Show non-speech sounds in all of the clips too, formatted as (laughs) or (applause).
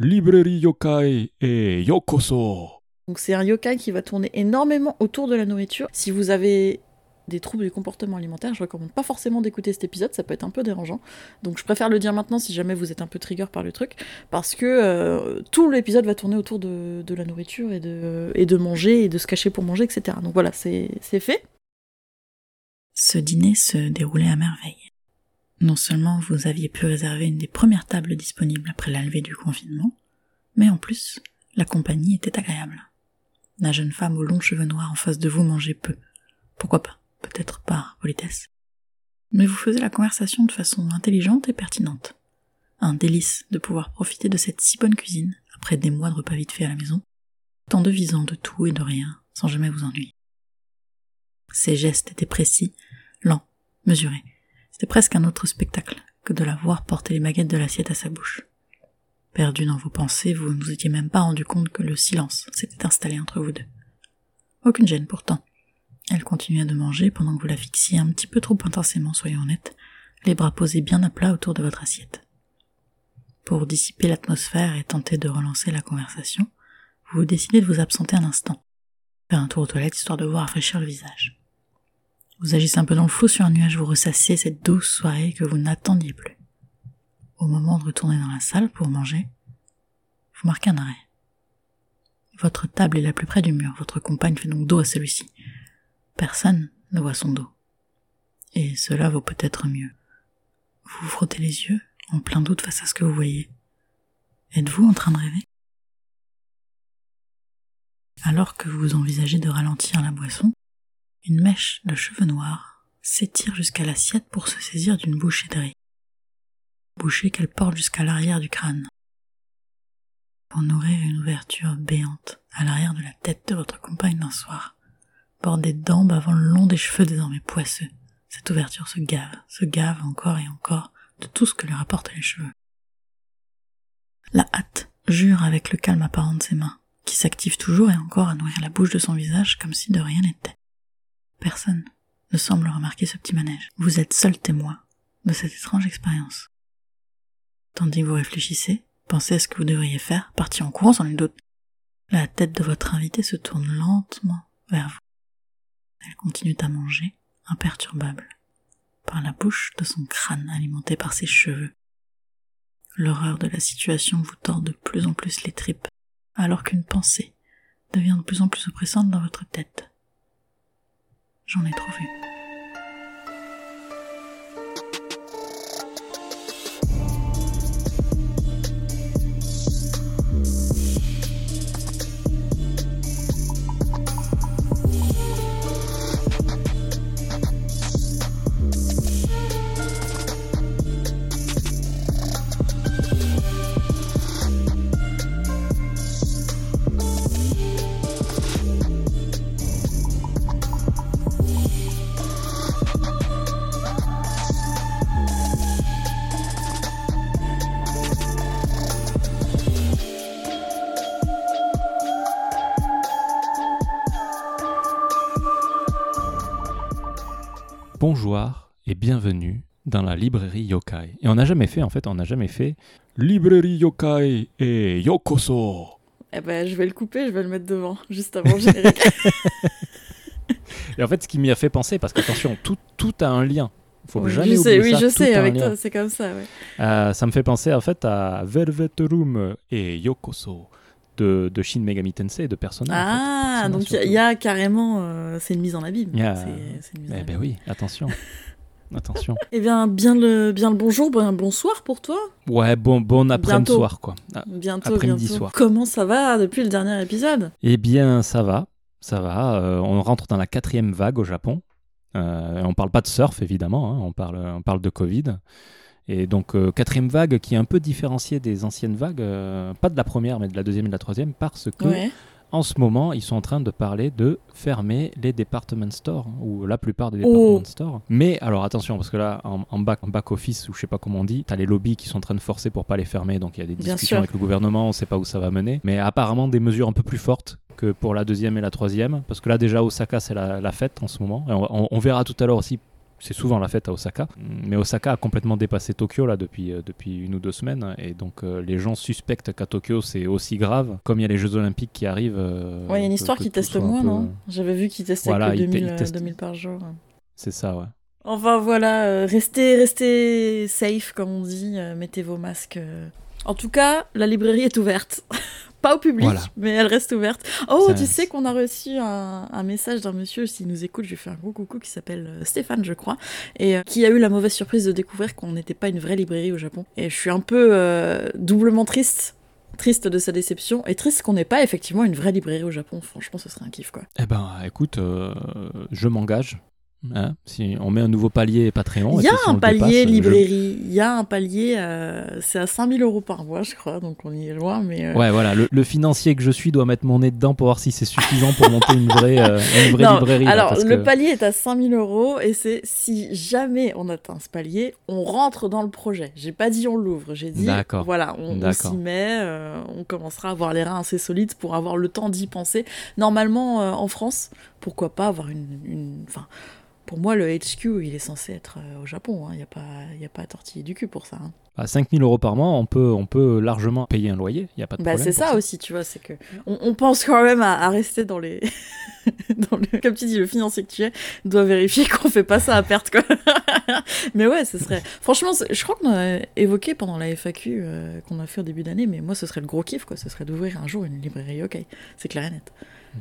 Librairie Yokai et Yokoso. Donc c'est un yokai qui va tourner énormément autour de la nourriture. Si vous avez des troubles du comportement alimentaire, je recommande pas forcément d'écouter cet épisode, ça peut être un peu dérangeant. Donc je préfère le dire maintenant si jamais vous êtes un peu trigger par le truc, parce que euh, tout l'épisode va tourner autour de, de la nourriture et de, et de manger et de se cacher pour manger, etc. Donc voilà, c'est c'est fait. Ce dîner se déroulait à merveille. Non seulement vous aviez pu réserver une des premières tables disponibles après la levée du confinement, mais en plus, la compagnie était agréable. La jeune femme aux longs cheveux noirs en face de vous mangeait peu. Pourquoi pas? Peut-être par politesse. Mais vous faisiez la conversation de façon intelligente et pertinente. Un délice de pouvoir profiter de cette si bonne cuisine après des mois de repas vite fait à la maison, tant de visant de tout et de rien, sans jamais vous ennuyer. Ses gestes étaient précis, lents, mesurés. C'était presque un autre spectacle que de la voir porter les baguettes de l'assiette à sa bouche. Perdu dans vos pensées, vous ne vous étiez même pas rendu compte que le silence s'était installé entre vous deux. Aucune gêne pourtant. Elle continuait de manger pendant que vous la fixiez un petit peu trop intensément, soyons honnêtes, les bras posés bien à plat autour de votre assiette. Pour dissiper l'atmosphère et tenter de relancer la conversation, vous décidez de vous absenter un instant, faire un tour aux toilettes histoire de vous rafraîchir le visage. Vous agissez un peu dans le flou sur un nuage, vous ressassiez cette douce soirée que vous n'attendiez plus. Au moment de retourner dans la salle pour manger, vous marquez un arrêt. Votre table est la plus près du mur, votre compagne fait donc dos à celui-ci. Personne ne voit son dos. Et cela vaut peut-être mieux. Vous vous frottez les yeux, en plein doute face à ce que vous voyez. Êtes-vous en train de rêver? Alors que vous envisagez de ralentir la boisson, une mèche de cheveux noirs s'étire jusqu'à l'assiette pour se saisir d'une bouchée de riz. Bouchée qu'elle porte jusqu'à l'arrière du crâne. Pour nourrir une ouverture béante à l'arrière de la tête de votre compagne d'un soir bordée dents avant le long des cheveux désormais poisseux. Cette ouverture se gave, se gave encore et encore de tout ce que lui rapportent les cheveux. La hâte jure avec le calme apparent de ses mains, qui s'active toujours et encore à nourrir la bouche de son visage comme si de rien n'était. Personne ne semble remarquer ce petit manège. Vous êtes seul témoin de cette étrange expérience. Tandis que vous réfléchissez, pensez à ce que vous devriez faire, partir en courant sans nul doute. La tête de votre invité se tourne lentement vers vous. Elle continue à manger, imperturbable, par la bouche de son crâne alimenté par ses cheveux. L'horreur de la situation vous tord de plus en plus les tripes, alors qu'une pensée devient de plus en plus oppressante dans votre tête. J'en ai trop Bonjour et bienvenue dans la librairie Yokai. Et on n'a jamais fait, en fait, on n'a jamais fait Librairie Yokai et Yokoso. Eh ben, je vais le couper, je vais le mettre devant, juste avant le générique. (laughs) Et en fait, ce qui m'y a fait penser, parce qu'attention, tout, tout a un lien. Faut Oui, jamais je sais, oublier oui, ça, je sais, avec lien. toi, c'est comme ça, ouais. Euh, ça me fait penser en fait à Velvet Room et Yokoso de, de Shin Megami Tensei de Persona. en fait. Ah, Persona, donc il y a- y, carrément. euh, c'est une mise en abîme. A- C'est- Eh ben oui, attention. (laughs) attention. Eh bien, bien le, bien le bonjour, bien bonsoir pour toi. Ouais, bon, bon après-midi soir quoi. Ah, Bientôt, Après-midi bientôt. soir. Comment ça va depuis le dernier épisode? Eh bien, ça va, ça va. Euh, on rentre dans la quatrième vague au Japon. Euh, on parle pas de surf évidemment, hein, on parle, on parle de Covid. Et donc euh, quatrième vague qui est un peu différenciée des anciennes vagues, euh, pas de la première mais de la deuxième et de la troisième, parce que Ouais. en ce moment ils sont en train de parler de fermer les department stores hein, ou la plupart des Oh. department stores. Mais alors attention parce que là en, en back, en back office ou je sais pas comment on dit, t'as les lobbies qui sont en train de forcer pour pas les fermer, donc il y a des Bien discussions sûr. avec le gouvernement, on sait pas où ça va mener. Mais apparemment des mesures un peu plus fortes que pour la deuxième et la troisième, parce que là déjà Osaka c'est la, la fête en ce moment. Et on, on- on verra tout à l'heure aussi c'est souvent la fête à Osaka. Mais Osaka a complètement dépassé Tokyo là depuis, euh, depuis une ou deux semaines. Et donc euh, les gens suspectent qu'à Tokyo c'est aussi grave. Comme il y a les Jeux Olympiques qui arrivent. euh, Ouais, il y a une histoire qui teste moins, peu- non? J'avais vu qu'ils testaient Voilà, que ils te- 2000, ils euh, testent- 2000 par jour. C'est ça, ouais. Enfin voilà, restez, restez safe comme on dit, mettez vos masques. En tout cas, la librairie est ouverte. (laughs) Pas au public, Voilà. mais elle reste ouverte. Oh, Ça- tu sais qu'on a reçu un, un message d'un monsieur, s'il nous écoute, je lui fais un gros coucou, qui s'appelle euh, Stéphane, je crois, et euh, qui a eu la mauvaise surprise de découvrir qu'on n'était pas une vraie librairie au Japon. Et je suis un peu euh, doublement triste. Triste de sa déception et triste qu'on n'ait pas effectivement une vraie librairie au Japon. Franchement, ce serait un kiff quoi. Eh ben, écoute, euh, je m'engage. Hein, si on met un nouveau palier Patreon. Il y a un palier je- librairie, il y a un palier, euh, c'est à 5000 euros par mois, je crois, donc on y est loin, mais. euh, Ouais, voilà, le, le financier que je suis doit mettre mon nez dedans pour voir si c'est suffisant pour monter une vraie, euh, une vraie (laughs) Non, librairie. alors, le que- palier est à 5000 euros et c'est si jamais on atteint ce palier, on rentre dans le projet. J'ai pas dit on l'ouvre, j'ai dit voilà, on, s'y met, euh, on commencera à avoir les reins assez solides pour avoir le temps d'y penser. Normalement, euh, en France, pourquoi pas avoir une. une- pour moi, le HQ, il est censé être euh, au Japon. Il n'y a, pas- y a pas à tortiller du cul pour ça. hein. À 5000 euros par mois, on peut, on peut largement payer un loyer. Il n'y a pas de Bah, problème. c'est ça, aussi, tu vois, c'est que on, on pense quand même à, à rester dans les, (laughs) dans le, comme tu dis, le financier que tu es doit vérifier qu'on fait pas ça à perte, quoi. (laughs) mais ouais, ce serait, franchement, je crois qu'on a évoqué pendant la FAQ euh, qu'on a fait au début d'année, mais moi, ce serait le gros kiff, quoi. Ce serait d'ouvrir un jour une librairie, ok, c'est clair et net.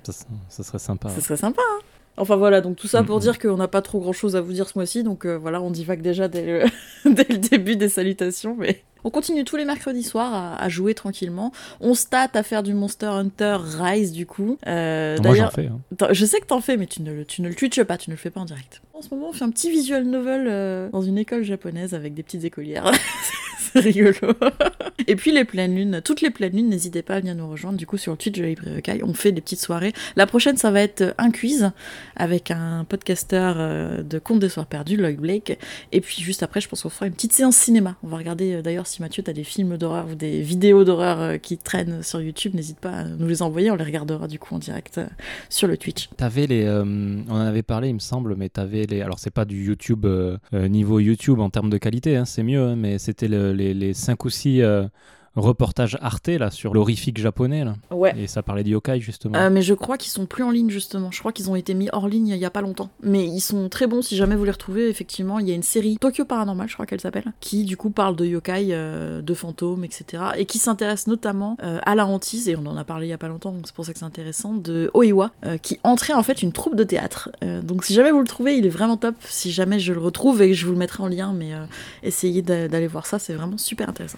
Ça, ça serait sympa. Ce serait sympa. hein. Enfin voilà, donc tout ça pour Mhm. dire qu'on n'a pas trop grand chose à vous dire ce mois-ci, donc euh, voilà, on divague déjà dès le, (laughs) dès le début des salutations, mais on continue tous les mercredis soirs à, à jouer tranquillement. On se tâte à faire du Monster Hunter Rise du coup. Euh, Moi, j'en D'ailleurs, fais. hein. Je sais que t'en fais, mais tu ne, le- tu ne le twitches pas, tu ne le fais pas en direct. En ce moment, on fait un petit visual novel euh, dans une école japonaise avec des petites écolières. (laughs) (laughs) C'est rigolo. Et puis les pleines lunes, toutes les pleines lunes, n'hésitez pas à venir nous rejoindre. Du coup, sur le Twitch de la Librairie on fait des petites soirées. La prochaine, ça va être un quiz avec un podcasteur euh, de Contes des Soirs Perdus, Lloyd Blake. Et puis juste après, je pense qu'on fera une petite séance cinéma. On va regarder euh, d'ailleurs si Mathieu, t'as des films d'horreur ou des vidéos d'horreur euh, qui traînent sur YouTube. N'hésite pas à nous les envoyer, on les regardera du coup en direct euh, sur le Twitch. T'avais les, euh, on en avait parlé, il me semble, mais t'avais les. Alors c'est pas du YouTube euh, euh, niveau YouTube en termes de qualité, hein, c'est mieux, hein, mais c'était le- les, 5 ou 6 reportages Arte là sur l'horrifique japonais là, Ouais. et ça parlait yokai justement. Euh, mais je crois qu'ils sont plus en ligne justement. Je crois qu'ils ont été mis hors ligne il y a pas longtemps. Mais ils sont très bons si jamais vous les retrouvez. Effectivement, il y a une série Tokyo Paranormal, je crois qu'elle s'appelle, qui du coup parle de yokai, euh, de fantômes, etc. Et qui s'intéresse notamment euh, à la hantise. Et on en a parlé il y a pas longtemps, donc c'est pour ça que c'est intéressant. De Oiwa, qui entrait en fait une troupe de théâtre. Donc si jamais vous le trouvez, il est vraiment top. Si jamais je le retrouve et je vous le mettrai en lien, mais essayez d'a- d'aller voir ça, c'est vraiment super intéressant.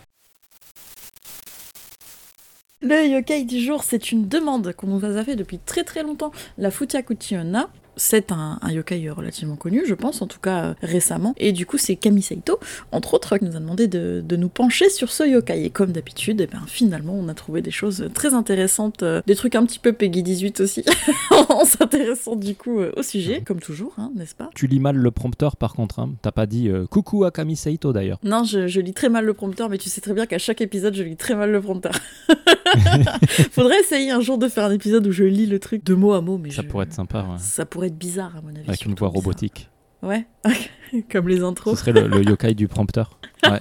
Le yokai du jour, c'est une demande qu'on nous a fait depuis très très longtemps. La Futiakuchi Onna, c'est un, un yokai relativement connu, je pense, en tout cas euh, récemment. Et du coup, c'est Kami Saito, entre autres, qui nous a demandé de, de nous pencher sur ce yokai. Et comme d'habitude, eh ben, finalement, on a trouvé des choses très intéressantes, euh, des trucs un petit peu Peggy 18 aussi, (laughs) en s'intéressant du coup euh, au sujet, comme toujours, hein, n'est-ce pas? Tu lis mal le prompteur par contre, hein. t'as pas dit coucou à Kami Saito d'ailleurs. Non, je, je lis très mal le prompteur, mais tu sais très bien qu'à chaque épisode, je lis très mal le prompteur. (laughs) (laughs) Faudrait essayer un jour de faire un épisode où je lis le truc de mot à mot, mais Ça je- pourrait être sympa, ouais. Ça pourrait être bizarre à mon avis. avec une voix robotique. Ouais, (laughs) comme les Ce intros. serait le, le yokai du prompteur. (laughs) Ouais.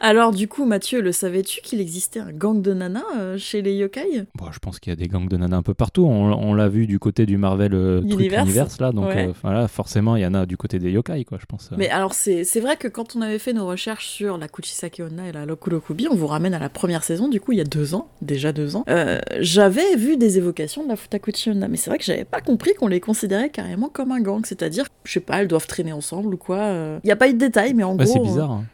Alors du coup, Mathieu, le savais-tu qu'il existait un gang de nanas euh, chez les yokai? Bon, je pense qu'il y a des gangs de nanas un peu partout. On, on l'a vu du côté du Marvel euh, truc Universe. Là, donc Ouais. euh, voilà, forcément il y en a du côté des yokai quoi, je pense. Mais alors c'est vrai que quand on avait fait nos recherches sur la Kuchisake Onna et la Lokurokubi, on vous ramène à la première saison, du coup il y a deux ans, déjà deux ans, euh, j'avais vu des évocations de la Futakuchi Onna, mais c'est vrai que j'avais pas compris qu'on les considérait carrément comme un gang, c'est-à-dire, je sais pas, elles doivent traîner ensemble ou quoi. Il y a pas eu de détails, mais en gros... c'est euh, bizarre. hein.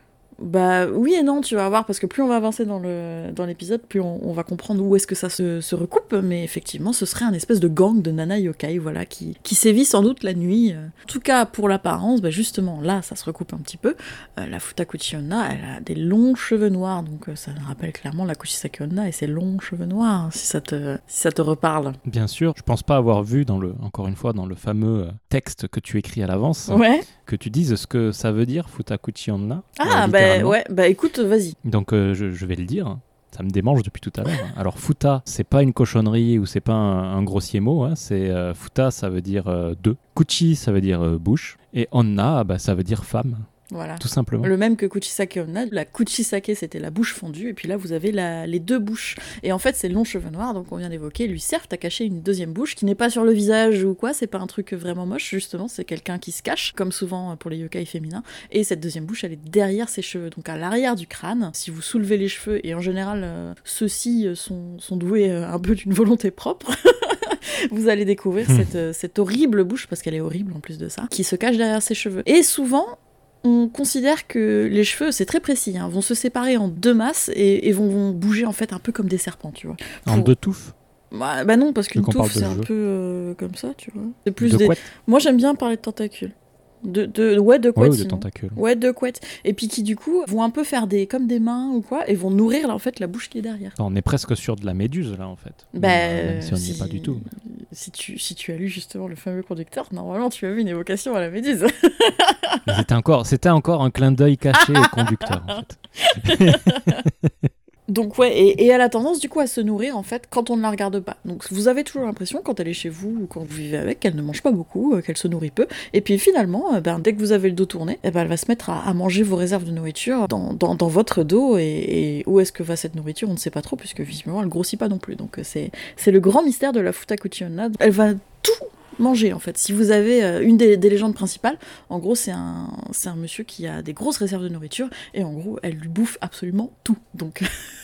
Bah oui et non, tu vas voir, parce que plus on va avancer dans le dans l'épisode, plus on, on va comprendre où est-ce que ça se, se recoupe, mais effectivement, ce serait un espèce de gang de nana yokai, voilà, qui, qui sévit sans doute la nuit. En tout cas, pour l'apparence, bah justement, là, ça se recoupe un petit peu. Euh, la Futakuchi Onna, elle a des longs cheveux noirs, donc euh, ça rappelle clairement la Kuchisake Onna et ses longs cheveux noirs, si ça te, si ça te reparle. Bien sûr, je pense pas avoir vu dans le, encore une fois, dans le fameux euh, texte que tu écris à l'avance, Ouais. Que tu dises ce que ça veut dire Futakuchi Onna. Ah euh, bah ouais, bah écoute, vas-y. Donc euh, je, je vais le dire. Ça me démange depuis tout à l'heure. Alors futa, c'est pas une cochonnerie ou c'est pas un, un grossier mot. hein, C'est euh, futa, ça veut dire euh, deux. Kuchi, ça veut dire bouche. Et Onna, bah, ça veut dire femme, Voilà. tout simplement. Le même que Kuchisake Onna. La Kuchisake, c'était la bouche fondue, et puis là, vous avez la- les deux bouches. Et en fait, ces longs cheveux noirs, donc on vient d'évoquer, lui servent à cacher une deuxième bouche qui n'est pas sur le visage ou quoi, c'est pas un truc vraiment moche, justement, c'est quelqu'un qui se cache, comme souvent pour les yokai féminins. Et cette deuxième bouche, elle est derrière ses cheveux, donc à l'arrière du crâne. Si vous soulevez les cheveux, et en général, euh, ceux-ci euh, sont, sont doués euh, un peu d'une volonté propre. (laughs) Vous allez découvrir Hmm. cette, cette horrible bouche, parce qu'elle est horrible en plus de ça, qui se cache derrière ses cheveux. Et souvent, on considère que les cheveux, c'est très précis, hein, vont se séparer en deux masses et, et vont, vont bouger en fait un peu comme des serpents, tu vois. En Pour- deux touffes, Bah, bah non, parce qu'une touffe, c'est un peu euh, comme ça, tu vois. C'est plus de des... Moi, j'aime bien parler de tentacules. De, de, ouais, de Ouais, couettes, ou de tentacules. Ouais, de couettes. Et puis qui, du coup, vont un peu faire des comme des mains ou quoi, et vont nourrir, là, en fait, la bouche qui est derrière. On est presque sur de la méduse, là, en fait. Bah, Même si on n'y si- est pas du tout. Si tu, si tu as lu justement le fameux conducteur, normalement tu as vu une évocation à la méduse. C'était encore, c'était encore un clin d'œil caché au (laughs) conducteur, en fait. (laughs) Donc ouais, et, elle a tendance du coup à se nourrir en fait quand on ne la regarde pas. Donc vous avez toujours l'impression quand elle est chez vous ou quand vous vivez avec qu'elle ne mange pas beaucoup, euh, qu'elle se nourrit peu. Et puis finalement, euh, ben, dès que vous avez le dos tourné, eh ben, elle va se mettre à, manger vos réserves de nourriture dans, dans, dans votre dos. Et, où est-ce que va cette nourriture? On ne sait pas trop puisque visiblement elle grossit pas non plus. Donc euh, c'est le grand mystère de la Futakuchi Onna. Elle va tout manger en fait. Si vous avez euh, une des, des légendes principales, en gros c'est un, c'est un monsieur qui a des grosses réserves de nourriture et en gros elle lui bouffe absolument tout. Donc (laughs)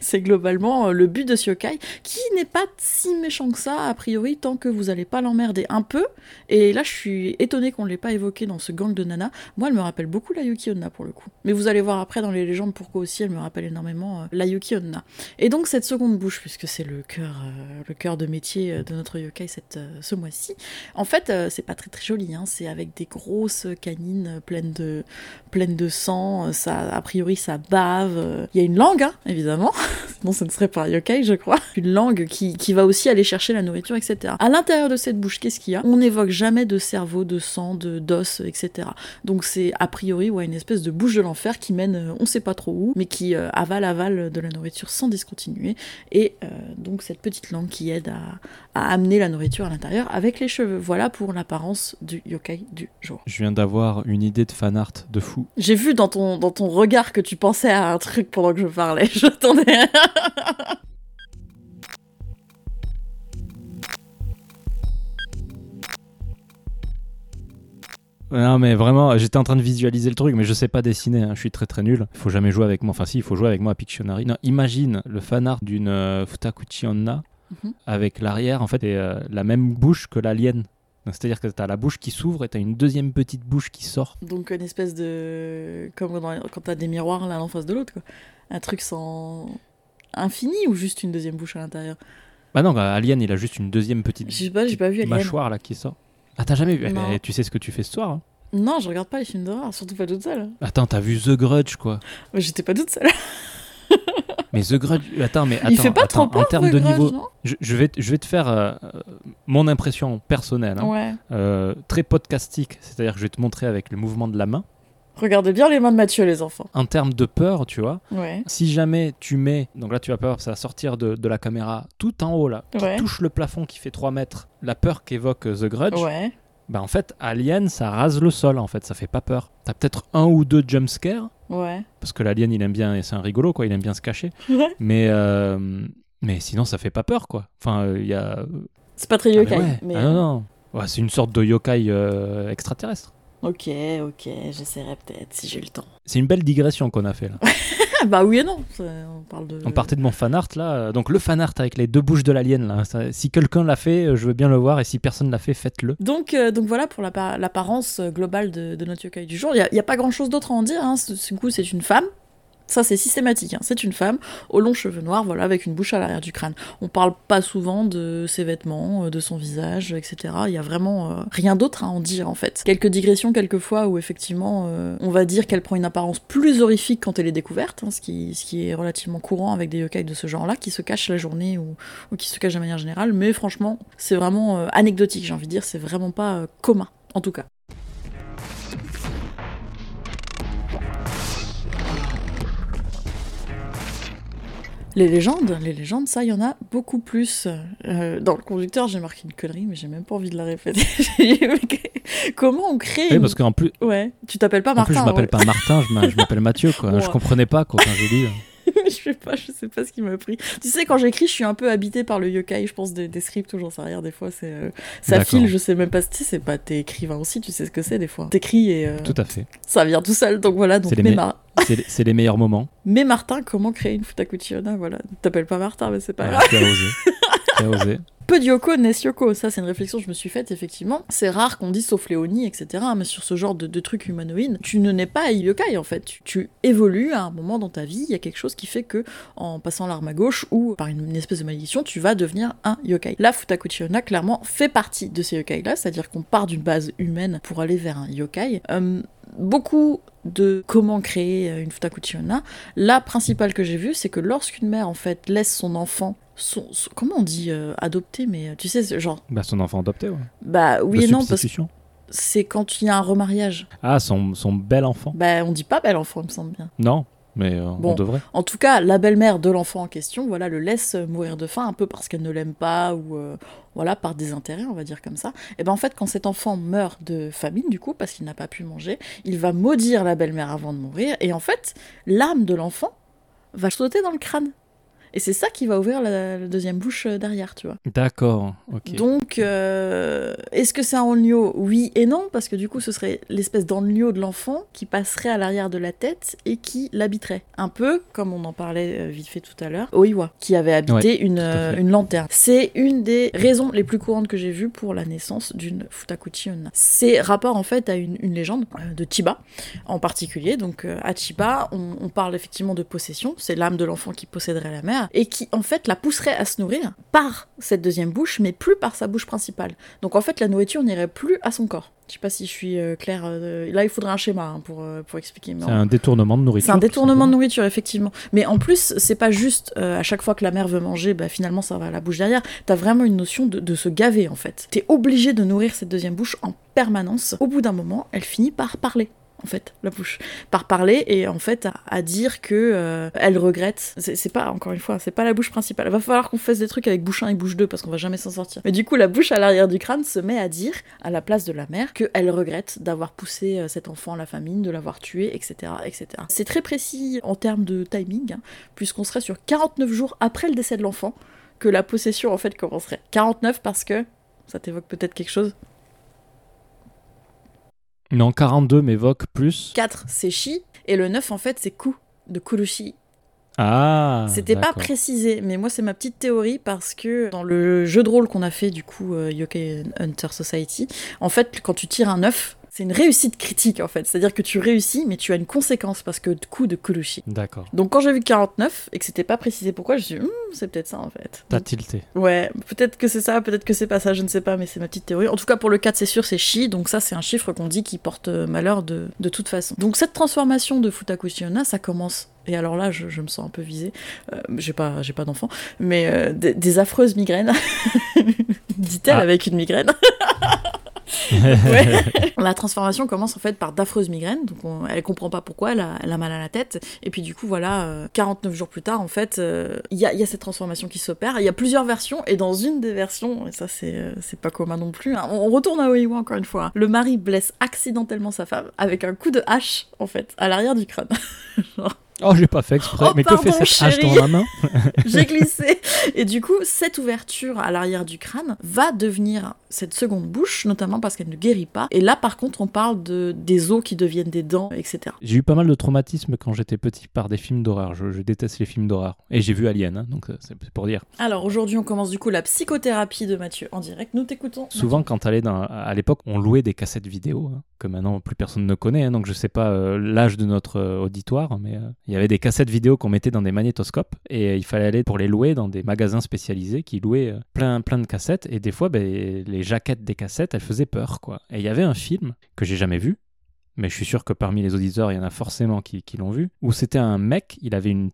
c'est globalement euh, le but de ce yokai qui n'est pas si méchant que ça a priori tant que vous allez pas l'emmerder un peu. Et là je suis étonnée qu'on l'ait pas évoqué dans ce gang de nana. Moi elle me rappelle beaucoup la Yuki Onna pour le coup. Mais vous allez voir après dans les légendes pourquoi aussi elle me rappelle énormément euh, la Yuki Onna. Et donc cette seconde bouche, puisque c'est le cœur, euh, le de métier de notre yokai cette, ce mois-ci, en fait c'est pas très très joli, hein, c'est avec des grosses canines pleines de, pleines de sang, ça, a priori ça bave, il y a une langue hein, évidemment, (laughs) sinon ce ne serait pas yokai je crois, une langue qui, qui va aussi aller chercher la nourriture etc. À l'intérieur de cette bouche, qu'est-ce qu'il y a? On n'évoque jamais de cerveau, de sang, de d'os, etc. Donc c'est a priori ouais, une espèce de bouche de l'enfer qui mène euh, on sait pas trop où, mais qui euh, avale avale de la nourriture sans discontinuer. Et euh, donc cette petite langue qui aide à, à amener la nourriture à l'intérieur avec les cheveux. Voilà pour l'apparence du yokai du jour. Je viens d'avoir une idée de fan art de fou. J'ai vu dans ton, dans ton regard que tu pensais à un truc pendant que je parlais. (laughs) Je t'entendais. Non, mais vraiment, j'étais en train de visualiser le truc, mais je sais pas dessiner, hein, je suis très très nul. Il faut jamais jouer avec moi. Enfin, si, il faut jouer avec moi à Pictionary. Non, imagine le fan art d'une euh, Futakuchi Onna Mhm. avec l'arrière, en fait, et euh, la même bouche que l'alien. C'est-à-dire que t'as la bouche qui s'ouvre et t'as une deuxième petite bouche qui sort. Donc une espèce de... Comme dans- quand t'as des miroirs l'un en face de l'autre. quoi. Un truc sans... Infini ou juste une deuxième bouche à l'intérieur? Bah non, Alien, il a juste une deuxième petite Je sais pas, j'ai pas vu Alien. mâchoire là qui sort. Ah, t'as jamais vu? Eh ben, Tu sais ce que tu fais ce soir hein Non, je regarde pas les films d'horreur, surtout pas toute seule. Attends, t'as vu The Grudge quoi J'étais pas toute seule. (laughs) Mais The Grudge, attends, mais attends, Il fait pas attends, trop peur, en termes The de Grudge, niveau, je, je vais, je vais te faire euh, mon impression personnelle, hein. Ouais. Euh, très podcastique, c'est-à-dire que je vais te montrer avec le mouvement de la main. Regardez bien les mains de Mathieu, les enfants. En termes de peur, tu vois, Ouais. si jamais tu mets, donc là tu as peur, ça va sortir de, de la caméra tout en haut là, qui Ouais. touche le plafond qui fait 3 mètres, la peur qu'évoque euh, The Grudge, Ouais. bah en fait, Alien, ça rase le sol en fait, ça fait pas peur. T'as peut-être un ou deux jumpscares, Ouais. parce que l'alien il aime bien, et c'est un rigolo quoi, il aime bien se cacher, mais, euh, mais sinon ça fait pas peur quoi. Enfin, il y a. C'est pas très Ah, mais yokai. ouais. mais... Ah, non, non. Ouais, c'est une sorte de yokai euh, extraterrestre. Ok, ok, j'essaierai peut-être si j'ai le temps. C'est une belle digression qu'on a fait là. (laughs) Ah bah oui et non. On parle de. On partait de mon fan art là. Donc le fan art avec les deux bouches de l'alien là. Ça- si quelqu'un l'a fait, euh, je veux bien le voir. Et si personne l'a fait, faites-le. Donc, euh, donc voilà pour l'appa- l'apparence euh, globale de, de notre yokai du jour. Il n'y a, pas grand chose d'autre à en dire. Hein. Ce- ce coup, c'est une femme. Ça, c'est systématique. hein. C'est une femme aux longs cheveux noirs, voilà, avec une bouche à l'arrière du crâne. On parle pas souvent de ses vêtements, euh, de son visage, etc. Il y a vraiment euh, rien d'autre à en dire, en fait. Quelques digressions, quelquefois, où effectivement, euh, on va dire qu'elle prend une apparence plus horrifique quand elle est découverte, hein, ce, qui, est relativement courant avec des yokai de ce genre-là, qui se cachent la journée ou, qui se cachent de manière générale. Mais franchement, c'est vraiment anecdotique, j'ai envie de dire. C'est vraiment pas commun, en tout cas. Les légendes, les légendes, ça, il y en a beaucoup plus. Euh, dans le conducteur, j'ai marqué une connerie, mais j'ai même pas envie de la répéter. (laughs) Comment on crée Oui, une- parce qu'en plus, Ouais, tu t'appelles pas en plus Martin. je m'appelle ouais. pas Martin, je m'a- je m'appelle Mathieu. Quoi. Bon, je ouais. comprenais pas quoi, quand j'ai lu. Je sais pas, je sais pas ce qui m'a pris. Tu sais, quand j'écris, je suis un peu habité par le yokai, je pense, des, des scripts ou j'en sais rien. Des fois, c'est euh, ça file, je sais même pas. Tu sais, c'est pas t'es écrivain aussi, tu sais ce que c'est des fois. T'écris et euh, Tout à fait. ça vient tout seul. Donc voilà, donc C'est les Mar- C'est meilleurs moments. (laughs) mais Martin, comment créer une Futakuchi Onna Voilà, t'appelles pas Martin, mais c'est pas grave. tu (laughs) (laughs) Peu de Yoko naissent Yoko, ça c'est une réflexion que je me suis faite effectivement. C'est rare qu'on dise sauf Léonie, etc. Mais sur ce genre de, de trucs humanoïdes, tu ne nais pas yokai en fait. Tu, évolues à un moment dans ta vie, il y a quelque chose qui fait que en passant l'arme à gauche ou par une, espèce de malédiction, tu vas devenir un yokai. La Futakuchi clairement fait partie de ces yokai là, c'est-à-dire qu'on part d'une base humaine pour aller vers un yokai. Euh, beaucoup de comment créer euh, une Futakuchi la principale que j'ai vue, c'est que lorsqu'une mère en fait laisse son enfant son, son- comment on dit euh, adopter mais euh, tu sais genre Bah, son enfant adopté, ouais. bah oui De et non parce que c'est quand il y a un remariage Ah, son, son bel enfant. bah on dit pas bel enfant il me semble bien Non, mais euh, Bon. on devrait. en tout cas la belle-mère de l'enfant en question voilà le laisse euh, mourir de faim un peu parce qu'elle ne l'aime pas ou euh, voilà par désintérêt on va dire comme ça et ben en fait quand cet enfant meurt de famine du coup parce qu'il n'a pas pu manger il va maudire la belle-mère avant de mourir et en fait l'âme de l'enfant va sauter dans le crâne et c'est ça qui va ouvrir la, la deuxième bouche euh, derrière tu vois D'accord, ok. Donc, euh, est-ce que c'est un onryo Oui et non, parce que du coup, ce serait l'espèce d'onryo de l'enfant qui passerait à l'arrière de la tête et qui l'habiterait. Un peu comme on en parlait euh, vite fait tout à l'heure, Oiwa, qui avait habité Ouais, une, lanterne. C'est une des raisons les plus courantes que j'ai vues pour la naissance d'une Futakuchi Onna. C'est rapport en fait à une, une légende euh, de Chiba en particulier. Donc, euh, à Chiba, on, on parle effectivement de possession. C'est l'âme de l'enfant qui posséderait la mère et qui en fait la pousserait à se nourrir par cette deuxième bouche, mais plus par sa bouche principale. Donc en fait, la nourriture n'irait plus à son corps. Je sais pas si je suis euh, claire. euh, là, il faudrait un schéma hein, pour, euh, pour expliquer. C'est un détournement de nourriture. c'est un détournement de nourriture, effectivement. Mais en plus, c'est pas juste euh, à chaque fois que la mère veut manger, bah, finalement ça va à la bouche derrière. T'as vraiment une notion de, de se gaver en fait. T'es obligé de nourrir cette deuxième bouche en permanence. Au bout d'un moment, elle finit par parler. En fait, la bouche, par parler et en fait à, dire que euh, elle regrette. C'est c'est pas encore une fois, c'est pas la bouche principale. Va falloir qu'on fasse des trucs avec bouche 1 et bouche 2 parce qu'on va jamais s'en sortir. Mais du coup, la bouche à l'arrière du crâne se met à dire à la place de la mère qu'elle regrette d'avoir poussé euh, cet enfant à la famine, de l'avoir tué, etc., etc. C'est très précis en termes de timing, hein, puisqu'on serait sur 49 jours après le décès de l'enfant que la possession en fait commencerait. 49 parce que ça t'évoque peut-être quelque chose? Non, 42 m'évoque plus. 4 c'est Shi et le 9 en fait c'est Ku de Kurushi. Ah C'était pas précisé, mais moi c'est ma petite théorie parce que dans le jeu de rôle qu'on a fait du coup euh, Yokai Hunter Society, en fait quand tu tires un 9, c'est une réussite critique en fait. C'est-à-dire que tu réussis mais tu as une conséquence parce que coup de Kurushi. D'accord. Donc quand j'ai vu 49 et que c'était pas précisé pourquoi, je me suis dit, Hmm, c'est peut-être ça en fait. T'as tilté. Ouais, peut-être que c'est ça, peut-être que c'est pas ça, je ne sais pas, mais c'est ma petite théorie. En tout cas, pour le 4, c'est sûr, c'est Shi, donc ça, c'est un chiffre qu'on dit qui porte euh, malheur de, de toute façon. Donc cette transformation de Futakushi Onna, ça commence. Et alors là, je, je me sens un peu visée. Euh, j'ai pas, j'ai pas d'enfant, mais euh, des, des affreuses migraines. (laughs) Dit-elle Ah. avec une migraine. (laughs) (laughs) (laughs) La transformation commence en fait par d'affreuses migraines, donc on- elle comprend pas pourquoi, elle a, mal à la tête, et puis du coup voilà, euh, 49 jours plus tard en fait, euh, il y, a, cette transformation qui s'opère, il y a plusieurs versions, et dans une des versions, et ça c'est euh, c'est pas commun non plus, hein, on, retourne à Oiwa encore une fois, hein. le mari blesse accidentellement sa femme avec un coup de hache en fait, à l'arrière du crâne. (laughs) Oh, j'ai pas fait exprès. Oh, Mais que fait pardon, cette hache dans la main (laughs) (laughs) J'ai glissé. Et du coup, cette ouverture à l'arrière du crâne va devenir cette seconde bouche, notamment parce qu'elle ne guérit pas. Et là, par contre, on parle de, des os qui deviennent des dents, etc. J'ai eu pas mal de traumatismes quand j'étais petit par des films d'horreur. Je, je déteste les films d'horreur. Et j'ai vu Alien, hein, donc euh, c'est c'est pour dire. Alors aujourd'hui, on commence du coup la psychothérapie de Mathieu en direct. Nous t'écoutons. Souvent, quand t'allais dans, à l'époque, on louait des cassettes vidéo, hein, que maintenant plus personne ne connaît. hein, donc je sais pas euh, l'âge de notre euh, auditoire, mais euh, il y avait des cassettes vidéo qu'on mettait dans des magnétoscopes et euh, il fallait aller pour les louer dans des magasins spécialisés qui louaient euh, plein, plein de cassettes. Et des fois, ben, les jaquettes des cassettes, elles faisaient peur, quoi. Et il y avait un film que j'ai jamais vu, mais je suis sûr que parmi les auditeurs, il y en a forcément qui, l'ont vu, où c'était un mec, il avait une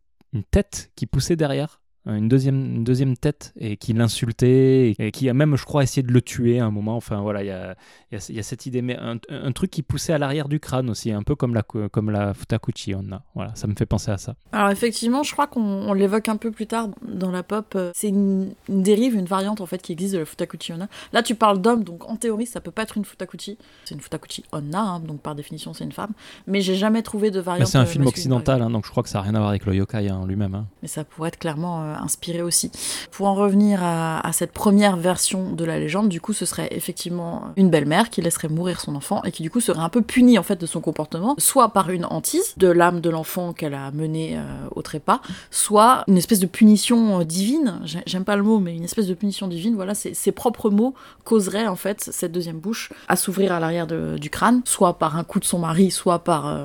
tête qui poussait derrière. Une deuxième, une deuxième tête et qui l'insultait et qui a même, je crois, essayé de le tuer à un moment. Enfin voilà, il y a, y, y a, cette idée, mais un, truc qui poussait à l'arrière du crâne aussi, un peu comme la, comme la Futakuchi Onna. Voilà, ça me fait penser à ça. Alors effectivement, je crois qu'on l'évoque un peu plus tard dans la pop. C'est une, dérive, une variante en fait qui existe de la Futakuchi Onna. Là, tu parles d'homme, donc en théorie, ça peut pas être une Futakuchi. C'est une Futakuchi Onna, hein, donc par définition, c'est une femme. Mais j'ai jamais trouvé de variante. C'est un film occidental, hein, donc je crois que ça n'a rien à voir avec le yokai en lui-même. Hein. Mais ça pourrait être clairement euh, inspiré aussi. Pour en revenir à, cette première version de la légende, du coup, ce serait effectivement une belle-mère qui laisserait mourir son enfant et qui du coup serait un peu punie en fait de son comportement, soit par une hantise de l'âme de l'enfant qu'elle a mené euh, au trépas, soit une espèce de punition euh, divine. J'aime pas le mot, mais une espèce de punition divine. Voilà, ses propres mots causeraient en fait cette deuxième bouche à s'ouvrir à l'arrière du crâne, soit par un coup de son mari, soit par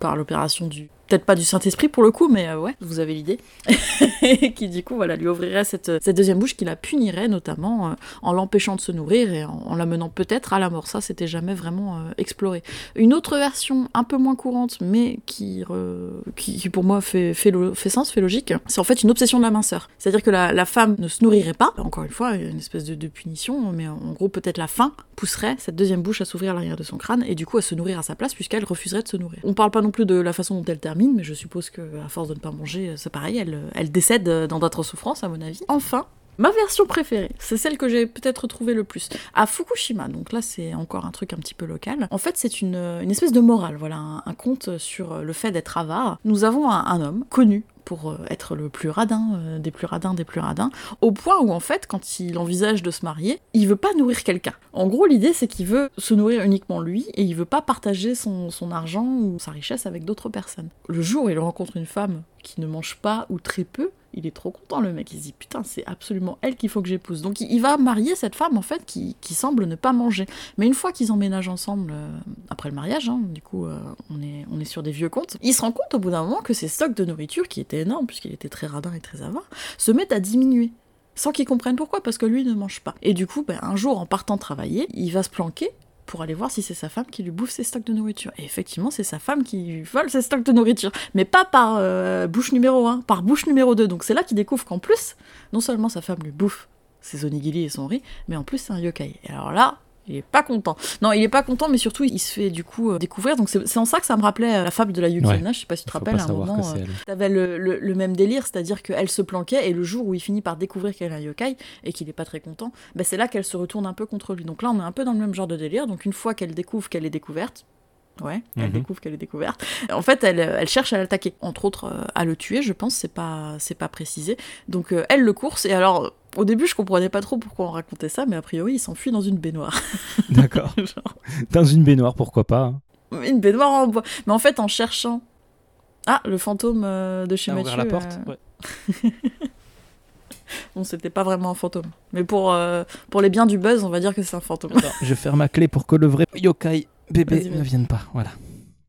par l'opération du peut-être pas du Saint-Esprit pour le coup, mais euh, ouais, vous avez l'idée, (laughs) qui du coup voilà lui ouvrirait cette, cette deuxième bouche qui la punirait notamment euh, en l'empêchant de se nourrir et en, la menant peut-être à la mort. Ça, c'était jamais vraiment euh, exploré. Une autre version un peu moins courante, mais qui, qui, pour moi fait, fait, fait, sens, fait logique, c'est en fait une obsession de la minceur. C'est-à-dire que la, la, femme ne se nourrirait pas, encore une fois, une espèce de, de punition, mais en gros peut-être la faim pousserait cette deuxième bouche à s'ouvrir à l'arrière de son crâne et du coup à se nourrir à sa place puisqu'elle refuserait de se nourrir. On parle pas non plus de la façon dont elle termine mais je suppose que à force de ne pas manger, c'est pareil, elle, elle décède dans d'autres souffrances, à mon avis. Enfin, Ma version préférée, c'est celle que j'ai peut-être trouvée le plus. À Fukushima, donc là c'est encore un truc un petit peu local. En fait, c'est une, espèce de morale, voilà, un, conte sur le fait d'être avare. Nous avons un homme connu pour euh, être le plus radin, euh, des plus radins, des plus radins, au point où en fait, quand il envisage de se marier, il veut pas nourrir quelqu'un. En gros, l'idée c'est qu'il veut se nourrir uniquement lui et il veut pas partager son, son argent ou sa richesse avec d'autres personnes. Le jour où il rencontre une femme qui ne mange pas ou très peu, il est trop content le mec, il se dit putain c'est absolument elle qu'il faut que j'épouse. Donc il va marier cette femme en fait qui, semble ne pas manger. Mais une fois qu'ils emménagent ensemble euh, après le mariage, hein, du coup euh, on, est, on est sur des vieux comptes, il se rend compte au bout d'un moment que ses stocks de nourriture, qui étaient énormes puisqu'il était très radin et très avare, se mettent à diminuer. Sans qu'il comprenne pourquoi, parce que lui ne mange pas. Et du coup, ben, un jour, en partant travailler, il va se planquer pour aller voir si c'est sa femme qui lui bouffe ses stocks de nourriture. Et effectivement, c'est sa femme qui lui vole ses stocks de nourriture. Mais pas par euh, bouche numéro 1, par bouche numéro 2. Donc c'est là qu'il découvre qu'en plus, non seulement sa femme lui bouffe ses onigiri et son riz, mais en plus c'est un yokai. Et alors là, il est pas content. Non, il est pas content, mais surtout il se fait du coup euh, découvrir. Donc c'est en ça que ça me rappelait euh, la fable de la Yukina. Je sais pas si tu te rappelles, à un moment, euh, t'avais le, le, même délire, c'est-à-dire qu'elle se planquait et le jour où il finit par découvrir qu'elle est un yokai et qu'il est pas très content, bah, c'est là qu'elle se retourne un peu contre lui. Donc là, on est un peu dans le même genre de délire. Donc une fois qu'elle découvre qu'elle est découverte, Ouais, elle mhm. découvre qu'elle est découverte. (laughs) En fait, elle, elle cherche à l'attaquer, entre autres à le tuer, je pense, c'est pas, c'est pas précisé. Donc elle le course, et alors au début, je comprenais pas trop pourquoi on racontait ça, mais a priori, il s'enfuit dans une baignoire. (laughs) D'accord. Dans une baignoire, pourquoi pas hein. Une baignoire en bois. Mais en fait, en cherchant. Ah, le fantôme euh, de chez Mathieu. la porte euh. ouais. (laughs) bon, c'était pas vraiment un fantôme. Mais pour, euh, pour les biens du buzz, on va dire que c'est un fantôme. je ferme ma clé pour que le vrai yokai bébé ne vienne pas. Voilà.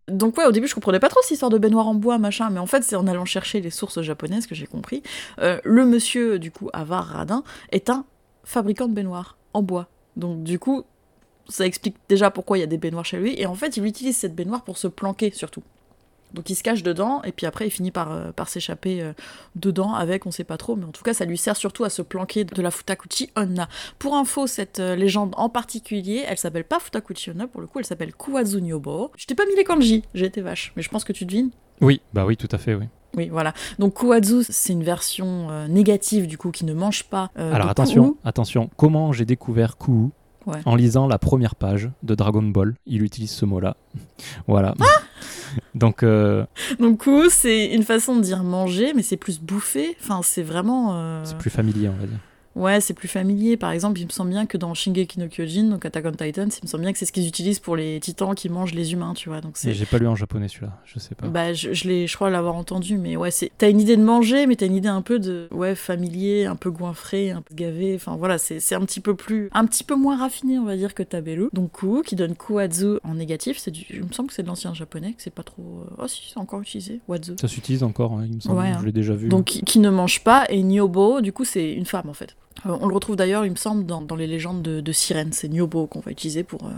Donc ouais, au début, je comprenais pas trop cette histoire de baignoire en bois, machin, mais en fait, c'est en allant chercher les sources japonaises que j'ai compris. Euh, le monsieur, du coup, Avar Radin, est un fabricant de baignoires en bois. Donc du coup, ça explique déjà pourquoi il y a des baignoires chez lui, et en fait, il utilise cette baignoire pour se planquer, surtout. Donc il se cache dedans, et puis après il finit par, euh, par s'échapper euh, dedans avec, on sait pas trop, mais en tout cas ça lui sert surtout à se planquer de la Futakuchi Onna. Pour info, cette euh, légende en particulier, elle s'appelle pas Futakuchi Onna, pour le coup elle s'appelle Kuwazu Nyobo. Je t'ai pas mis les kanji, j'ai été vache, mais je pense que tu devines. Oui, bah oui, tout à fait, oui. Oui, voilà. Donc Kuwazu, c'est une version négative du coup qui ne mange pas. Alors attention, attention. Comment j'ai découvert Ku en lisant la première page de Dragon Ball. Il utilise ce mot-là. (laughs) voilà. Ah Donc, euh... Donc, c'est une façon de dire manger, mais c'est plus bouffer. Enfin, c'est vraiment. Euh, c'est plus familier, on va dire. Ouais, c'est plus familier. Par exemple, il me semble bien que dans Shingeki no Kyojin, donc Attack on Titan, il me semble bien que c'est ce qu'ils utilisent pour les titans qui mangent les humains, tu vois. Donc c'est. J'ai pas lu en japonais celui-là, je sais pas. Bah, je, je l'ai, je crois l'avoir entendu, mais ouais, c'est. T'as une idée de manger, mais t'as une idée un peu de, ouais, familier, un peu goinfré, un peu gavé. Enfin voilà, c'est, c'est un petit peu plus, un petit peu moins raffiné, on va dire, que Tabelu. Donc Ku, qui donne Kuazu en négatif, c'est du, il me semble que c'est de l'ancien japonais, que c'est pas trop. Oh si, c'est encore utilisé. Wazu. Ça s'utilise encore, hein, il me semble. Ouais, Je l'ai déjà vu. Donc qui ne mange pas et Nyobo, du coup, c'est une femme en fait. Euh, on le retrouve d'ailleurs, il me semble, dans, les légendes de, de sirènes. C'est Nyobo qu'on va utiliser pour, euh,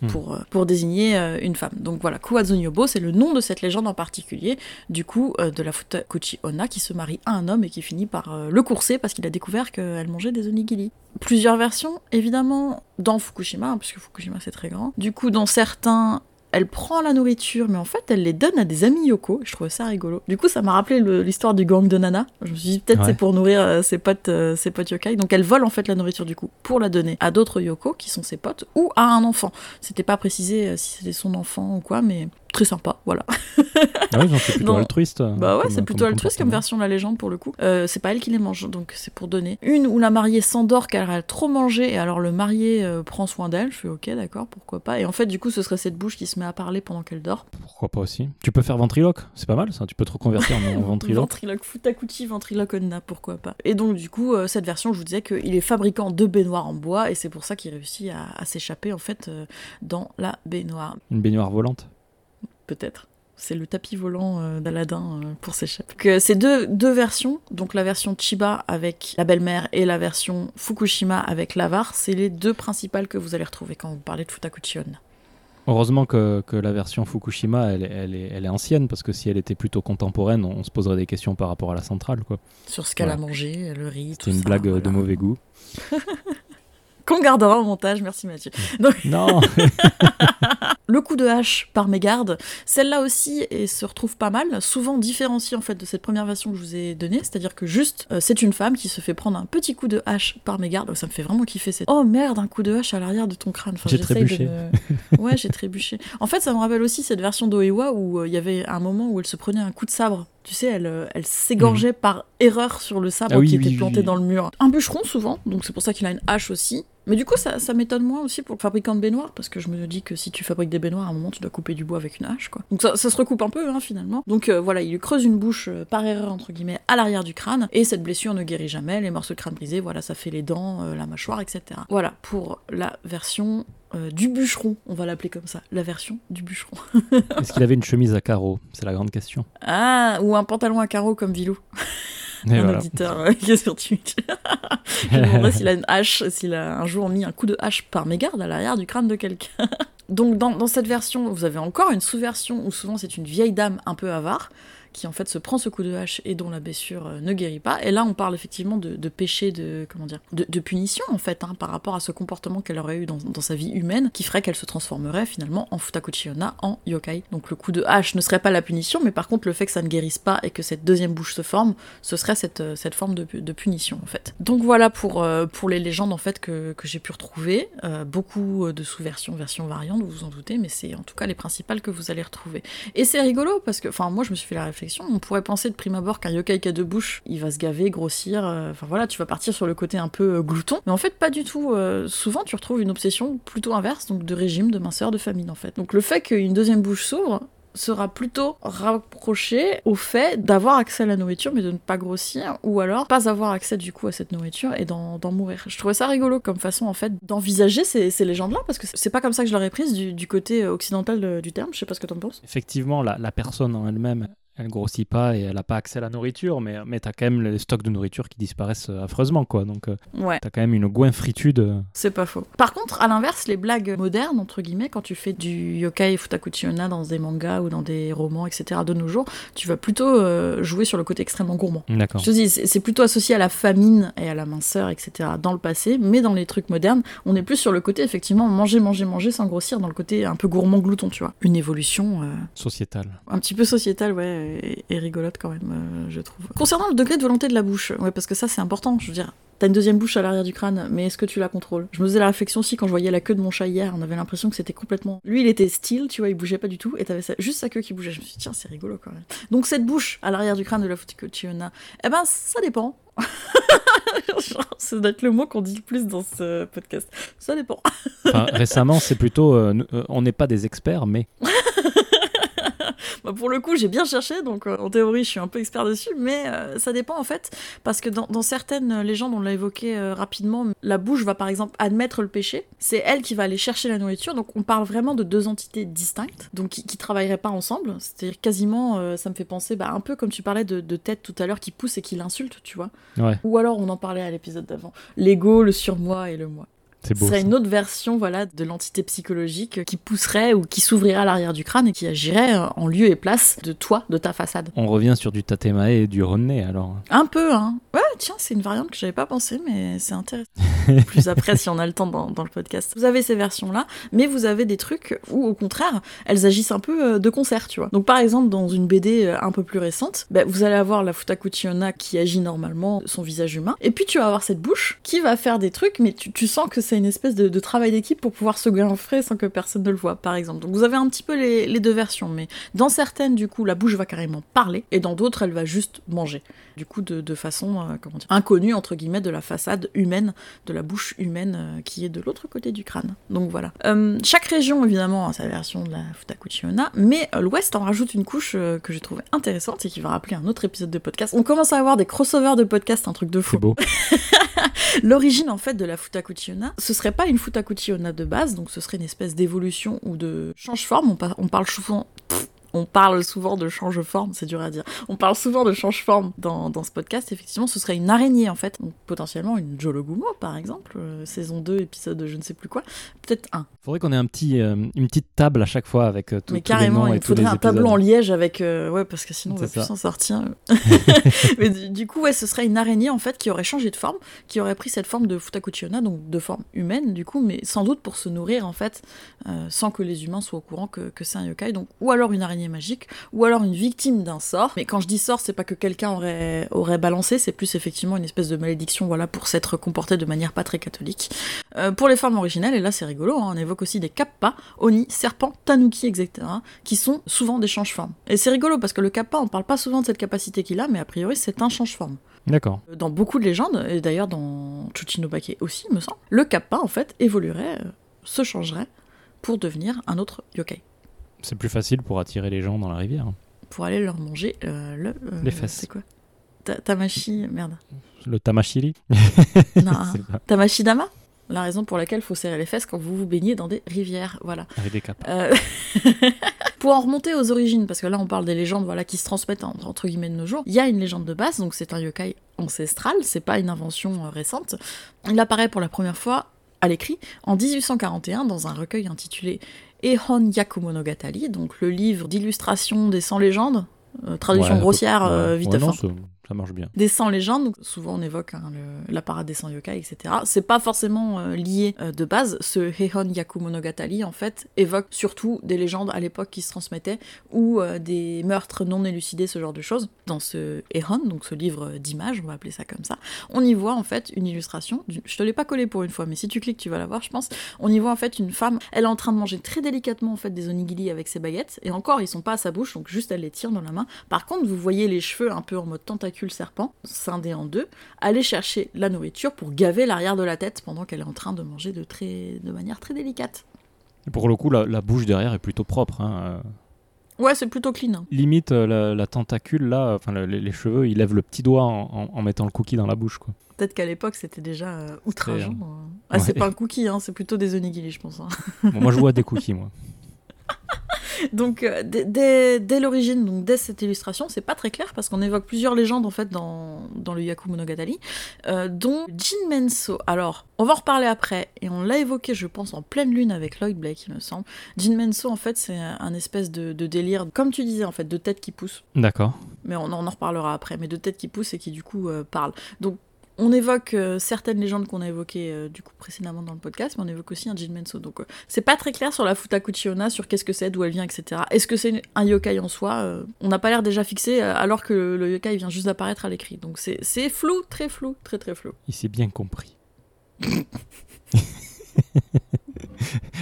Hmm. pour, euh, pour désigner une femme. Donc voilà, Kuwazunyobo, c'est le nom de cette légende en particulier, du coup, de la Futakuchi Onna qui se marie à un homme et qui finit par le courser parce qu'il a découvert qu'elle mangeait des onigiri. Plusieurs versions, évidemment, dans Fukushima, hein, puisque Fukushima c'est très grand. Du coup, dans certains, elle prend la nourriture, mais en fait, elle les donne à des amis Yoko. Je trouvais ça rigolo. Du coup, ça m'a rappelé l'histoire du gang de Nana. Je me suis dit, peut-être Ouais. c'est pour nourrir euh, ses potes, euh, ses potes yokai. Donc, elle vole en fait la nourriture du coup pour la donner à d'autres Yoko qui sont ses potes ou à un enfant. C'était pas précisé euh, si c'était son enfant ou quoi, mais très sympa, voilà. Ah oui, suis plutôt (laughs) Non. altruiste. euh, Bah ouais, c'est plutôt comme altruiste comme version de la légende pour le coup. Euh, c'est pas elle qui les mange, donc c'est pour donner. Une où la mariée s'endort car elle a trop mangé et alors le marié euh, prend soin d'elle. Je fais ok, d'accord, pourquoi pas. Et en fait, du coup, ce serait cette bouche qui se met à parler pendant qu'elle dort. Pourquoi pas aussi Tu peux faire ventriloque, c'est pas mal ça. Tu peux te reconvertir en ventriloque. Ventriloque, Futakuchi, ventriloque Onna, pourquoi pas. Et donc, du coup, euh, cette version, je vous disais qu'il est fabricant de baignoires en bois et c'est pour ça qu'il réussit à, à s'échapper en fait euh, dans la baignoire. Une baignoire volante. Peut-être. C'est le tapis volant euh, d'Aladin euh, pour s'échapper. Que ces deux, deux versions, donc la version Chiba avec la belle-mère et la version Fukushima avec l'avare, c'est les deux principales que vous allez retrouver quand vous parlez de Futakuchi Onna. Heureusement que, que la version Fukushima, elle, est- elle, est, elle est ancienne, parce que si elle était plutôt contemporaine, on, se poserait des questions par rapport à la centrale. quoi. Sur ce qu'elle a mangé, le riz, tout C'est une ça, blague euh, de mauvais goût. (laughs) Qu'on gardera au montage, merci Mathieu. (laughs) Non (laughs) Le coup de hache par mégarde, celle-là aussi et se retrouve pas mal, souvent différenciée en fait de cette première version que je vous ai donnée, c'est-à-dire que juste euh, c'est une femme qui se fait prendre un petit coup de hache par mégarde, ça me fait vraiment kiffer cette oh merde un coup de hache à l'arrière de ton crâne. Enfin, J'ai trébuché. me- Ouais j'ai trébuché. En fait ça me rappelle aussi cette version d'Oewa où euh, il y avait un moment où elle se prenait un coup de sabre. Tu sais, elle, euh, elle s'égorgeait par erreur sur le sabre Ah oui, qui était oui, planté oui. dans le mur. Un bûcheron souvent, donc c'est pour ça qu'il a une hache aussi. Mais du coup, ça, ça m'étonne moins aussi pour le fabricant de baignoires, parce que je me dis que si tu fabriques des baignoires, à un moment, tu dois couper du bois avec une hache, quoi. Donc ça, ça se recoupe un peu, hein, finalement. Donc euh, voilà, il lui creuse une bouche euh, par erreur, entre guillemets, à l'arrière du crâne, et cette blessure ne guérit jamais, les morceaux de crâne brisés, voilà, ça fait les dents, euh, la mâchoire, etc. Voilà, pour la version euh, du bûcheron, on va l'appeler comme ça, la version du bûcheron. (laughs) Est-ce qu'il avait une chemise à carreaux C'est la grande question. Ah, ou un pantalon à carreaux comme Vilou. Et (laughs) un voilà. auditeur euh, qui est sur Twitch. Je me demanderais s'il a une hache, s'il a un jour mis un coup de hache par mégarde à l'arrière du crâne de quelqu'un. (laughs) Donc dans, dans cette version, vous avez encore une sous-version où souvent c'est une vieille dame un peu avare qui en fait se prend ce coup de hache et dont la blessure euh, ne guérit pas. Et là, on parle effectivement de, péché, de comment dire, de, punition en fait, hein, par rapport à ce comportement qu'elle aurait eu dans, sa vie humaine, qui ferait qu'elle se transformerait finalement en Futakuchi Onna, en yokai. Donc le coup de hache ne serait pas la punition, mais par contre le fait que ça ne guérisse pas et que cette deuxième bouche se forme, ce serait cette, euh, cette forme de, pu- de punition en fait. Donc voilà pour, euh, pour les légendes en fait que, que j'ai pu retrouver. Beaucoup de sous-versions, versions variantes, vous vous en doutez, mais c'est en tout cas les principales que vous allez retrouver. Et c'est rigolo parce que, enfin moi je me suis fait la réflexion, on pourrait penser de prime abord qu'un yokai qui a deux bouches, il va se gaver, grossir, euh, enfin voilà, tu vas partir sur le côté un peu euh, glouton. Mais en fait pas du tout. Euh, souvent tu retrouves une obsession plutôt inverse, donc de régime, de minceur, de famine en fait. Donc le fait qu'une deuxième bouche s'ouvre, sera plutôt rapproché au fait d'avoir accès à la nourriture mais de ne pas grossir ou alors pas avoir accès du coup à cette nourriture et d'en mourir. Je trouvais ça rigolo comme façon en fait d'envisager ces, légendes-là parce que c'est pas comme ça que je l'aurais prise du, côté occidental de- du terme, je sais pas ce que t'en penses. Effectivement, la personne en elle-même, elle grossit pas et elle n'a pas accès à la nourriture, mais, mais tu as quand même les stocks de nourriture qui disparaissent euh, affreusement, quoi. Donc, euh, Ouais. tu as quand même une goinfritude. euh, C'est pas faux. Par contre, à l'inverse, les blagues modernes, entre guillemets, quand tu fais du yokai futakuchi onna dans des mangas ou dans des romans, etc., de nos jours, tu vas plutôt euh, jouer sur le côté extrêmement gourmand. D'accord. Je te dis, c'est plutôt associé à la famine et à la minceur, etc. dans le passé, mais dans les trucs modernes, on est plus sur le côté, effectivement, manger, manger, manger sans grossir, dans le côté un peu gourmand glouton, tu vois. Une évolution euh, Sociétal. un petit peu sociétale, ouais, et, et rigolote quand même, euh, je trouve. Concernant le degré de volonté de la bouche, ouais, parce que ça c'est important, je veux dire. T'as une deuxième bouche à l'arrière du crâne, mais est-ce que tu la contrôles? Je me faisais la réflexion aussi quand je voyais la queue de mon chat hier, on avait l'impression que c'était complètement. Lui, il était still, tu vois, il bougeait pas du tout, et t'avais sa- juste sa queue qui bougeait. Je me suis dit, tiens, c'est rigolo quand même. Donc cette bouche à l'arrière du crâne de la Futicochiona, eh ben, ça dépend. (laughs) Genre, ça doit être le mot qu'on dit le plus dans ce podcast. Ça dépend. Enfin, récemment, c'est plutôt. euh, euh, on n'est pas des experts, mais. (laughs) (laughs) Bah, pour le coup, j'ai bien cherché, donc euh, en théorie, je suis un peu expert dessus, mais euh, ça dépend en fait, parce que dans, dans certaines légendes, on l'a évoqué euh, rapidement, la bouche va par exemple admettre le péché, c'est elle qui va aller chercher la nourriture, donc on parle vraiment de deux entités distinctes, donc qui, qui travailleraient pas ensemble, c'est-à-dire quasiment, ça me fait penser bah, un peu comme tu parlais de, de tête tout à l'heure qui pousse et qui l'insulte, tu vois, Ouais. ou alors on en parlait à l'épisode d'avant, l'ego, le surmoi et le moi. C'est Ce beau. serait ça. une autre version voilà, de l'entité psychologique qui pousserait ou qui s'ouvrirait à l'arrière du crâne et qui agirait euh, en lieu et place de toi, de ta façade. On revient sur du Tatemae et du Ronne alors. Un peu, hein. Ouais, tiens, c'est une variante que j'avais pas pensé, mais c'est intéressant. (laughs) Plus après, si on a le temps dans, dans le podcast. Vous avez ces versions-là, mais vous avez des trucs où, au contraire, elles agissent un peu euh, de concert, tu vois. Donc, par exemple, dans une BD euh, un peu plus récente, bah, vous allez avoir la Futakuchiona qui agit normalement, son visage humain, et puis tu vas avoir cette bouche qui va faire des trucs, mais tu, tu sens que c'est une espèce de, de travail d'équipe pour pouvoir se gainfrer sans que personne ne le voit, par exemple. Donc, vous avez un petit peu les, les deux versions, mais dans certaines, du coup, la bouche va carrément parler, et dans d'autres, elle va juste manger. Du coup, de, de façon, euh, comment dire, inconnue, entre guillemets, de la façade humaine, de la bouche humaine euh, qui est de l'autre côté du crâne. Donc voilà. Euh, chaque région, évidemment, a sa version de la Futakuchi-onna, mais euh, l'Ouest en rajoute une couche que j'ai trouvée intéressante et qui va rappeler un autre épisode de podcast. On commence à avoir des crossovers de podcast, un truc de C'est fou. beau. (laughs) L'origine en fait de la Futakuchi-onna, ce serait pas une Futakuchi-onna de base, donc ce serait une espèce d'évolution ou de change-forme. On, par- on parle souvent. On parle souvent de change-forme, c'est dur à dire. On parle souvent de change-forme dans, dans ce podcast. Effectivement, ce serait une araignée en fait. Donc potentiellement une Jologumo par exemple, euh, saison 2, épisode de je ne sais plus quoi. Peut-être un. Faudrait qu'on ait un petit, euh, une petite table à chaque fois avec euh, tout- Mais tous les carrément, et il tous faudrait les un tableau en liège avec. euh, ouais, parce que sinon on va plus s'en sortir. (laughs) (laughs) Mais du, du coup, ouais, ce serait une araignée en fait qui aurait changé de forme, qui aurait pris cette forme de Futakuchiona, donc de forme humaine du coup, mais sans doute pour se nourrir en fait, sans que les humains soient au courant que, que c'est un yokai. Donc, ou alors une araignée magique, ou alors une victime d'un sort. Mais quand je dis sort, c'est pas que quelqu'un aurait, aurait balancé, c'est plus effectivement une espèce de malédiction, voilà, pour s'être comporté de manière pas très catholique. Euh, pour les formes originelles, et là c'est rigolo, hein, on évoque aussi des kappa, oni, serpents, tanuki, etc., qui sont souvent des change-formes. Et c'est rigolo parce que le kappa, on parle pas souvent de cette capacité qu'il a, mais a priori c'est un change-forme. D'accord. Dans beaucoup de légendes, et d'ailleurs dans Chuchinobake aussi, il me semble, le kappa en fait évoluerait, euh, se changerait pour devenir un autre yokai. C'est plus facile pour attirer les gens dans la rivière. Pour aller leur manger euh, le. euh, Les fesses. C'est quoi Ta- Tamashi. Merde. Le tamashiri (laughs) Non, (laughs) C'est pas- Tamashi Dama La raison pour laquelle il faut serrer les fesses quand vous vous baignez dans des rivières. Voilà. Avec des capes. Euh, (laughs) Pour en remonter aux origines, parce que là on parle des légendes voilà, qui se transmettent en- entre guillemets de nos jours, il y a une légende de base, donc c'est un yokai ancestral, c'est pas une invention récente. Il apparaît pour la première fois à l'écrit en 1841 dans un recueil intitulé Ehon Yakumonogatari, donc le livre d'illustration des 100 légendes, euh, traduction Ouais, grossière, ouais. euh, vite Ouais, à non, fin ça, marche bien. des 100 légendes, souvent on évoque hein, la parade des 100 yokai, etc. C'est pas forcément euh, lié euh, de base. Ce Heion Yakumonogatari, en fait, évoque surtout des légendes à l'époque qui se transmettaient ou euh, des meurtres non élucidés, ce genre de choses. Dans ce Heion, donc ce livre d'images, on va appeler ça comme ça, on y voit en fait une illustration. Je te l'ai pas collé pour une fois, mais si tu cliques, tu vas la voir, je pense. On y voit en fait une femme, elle est en train de manger très délicatement en fait des onigiri avec ses baguettes, et encore ils sont pas à sa bouche, donc juste elle les tire dans la main. Par contre, vous voyez les cheveux un peu en mode tentacule serpent, scindés en deux, aller chercher la nourriture pour gaver l'arrière de la tête pendant qu'elle est en train de manger de, très, de manière très délicate. Et pour le coup, la, la bouche derrière est plutôt propre. hein, euh. Ouais, c'est plutôt clean. hein. Limite, euh, la, la tentacule, là, enfin, le- les, cheveux, il lève le petit doigt en, en- en mettant le cookie dans la bouche. Quoi. Peut-être qu'à l'époque c'était déjà euh, outrageant. Très, euh. Ah, c'est pas un cookie, hein, c'est plutôt des onigiri, je pense. hein. Bon, moi, je vois des cookies, moi. (laughs) Donc euh, dès, l'origine, donc dès cette illustration, c'est pas très clair parce qu'on évoque plusieurs légendes en fait dans, dans le Yaku Monogatari, euh, dont Jinmenso. Alors, on va en reparler après et on l'a évoqué, je pense, en pleine lune avec Lloyd Blake, il me semble. Jinmenso, en fait, c'est un espèce de, de délire, comme tu disais, en fait, de tête qui pousse. D'accord. Mais on, en- on en reparlera après, mais de tête qui pousse et qui du coup euh, parle. Donc on évoque euh, certaines légendes qu'on a évoquées euh, du coup précédemment dans le podcast, mais on évoque aussi un Jinmenso. Donc euh, c'est pas très clair sur la Futakuchiona, sur qu'est-ce que c'est, d'où elle vient, etc. Est-ce que c'est un yokai en soi On n'a pas l'air déjà fixé alors que le, le yokai vient juste d'apparaître à l'écrit. Donc c'est flou, très flou, très très flou. Il s'est bien compris. (laughs)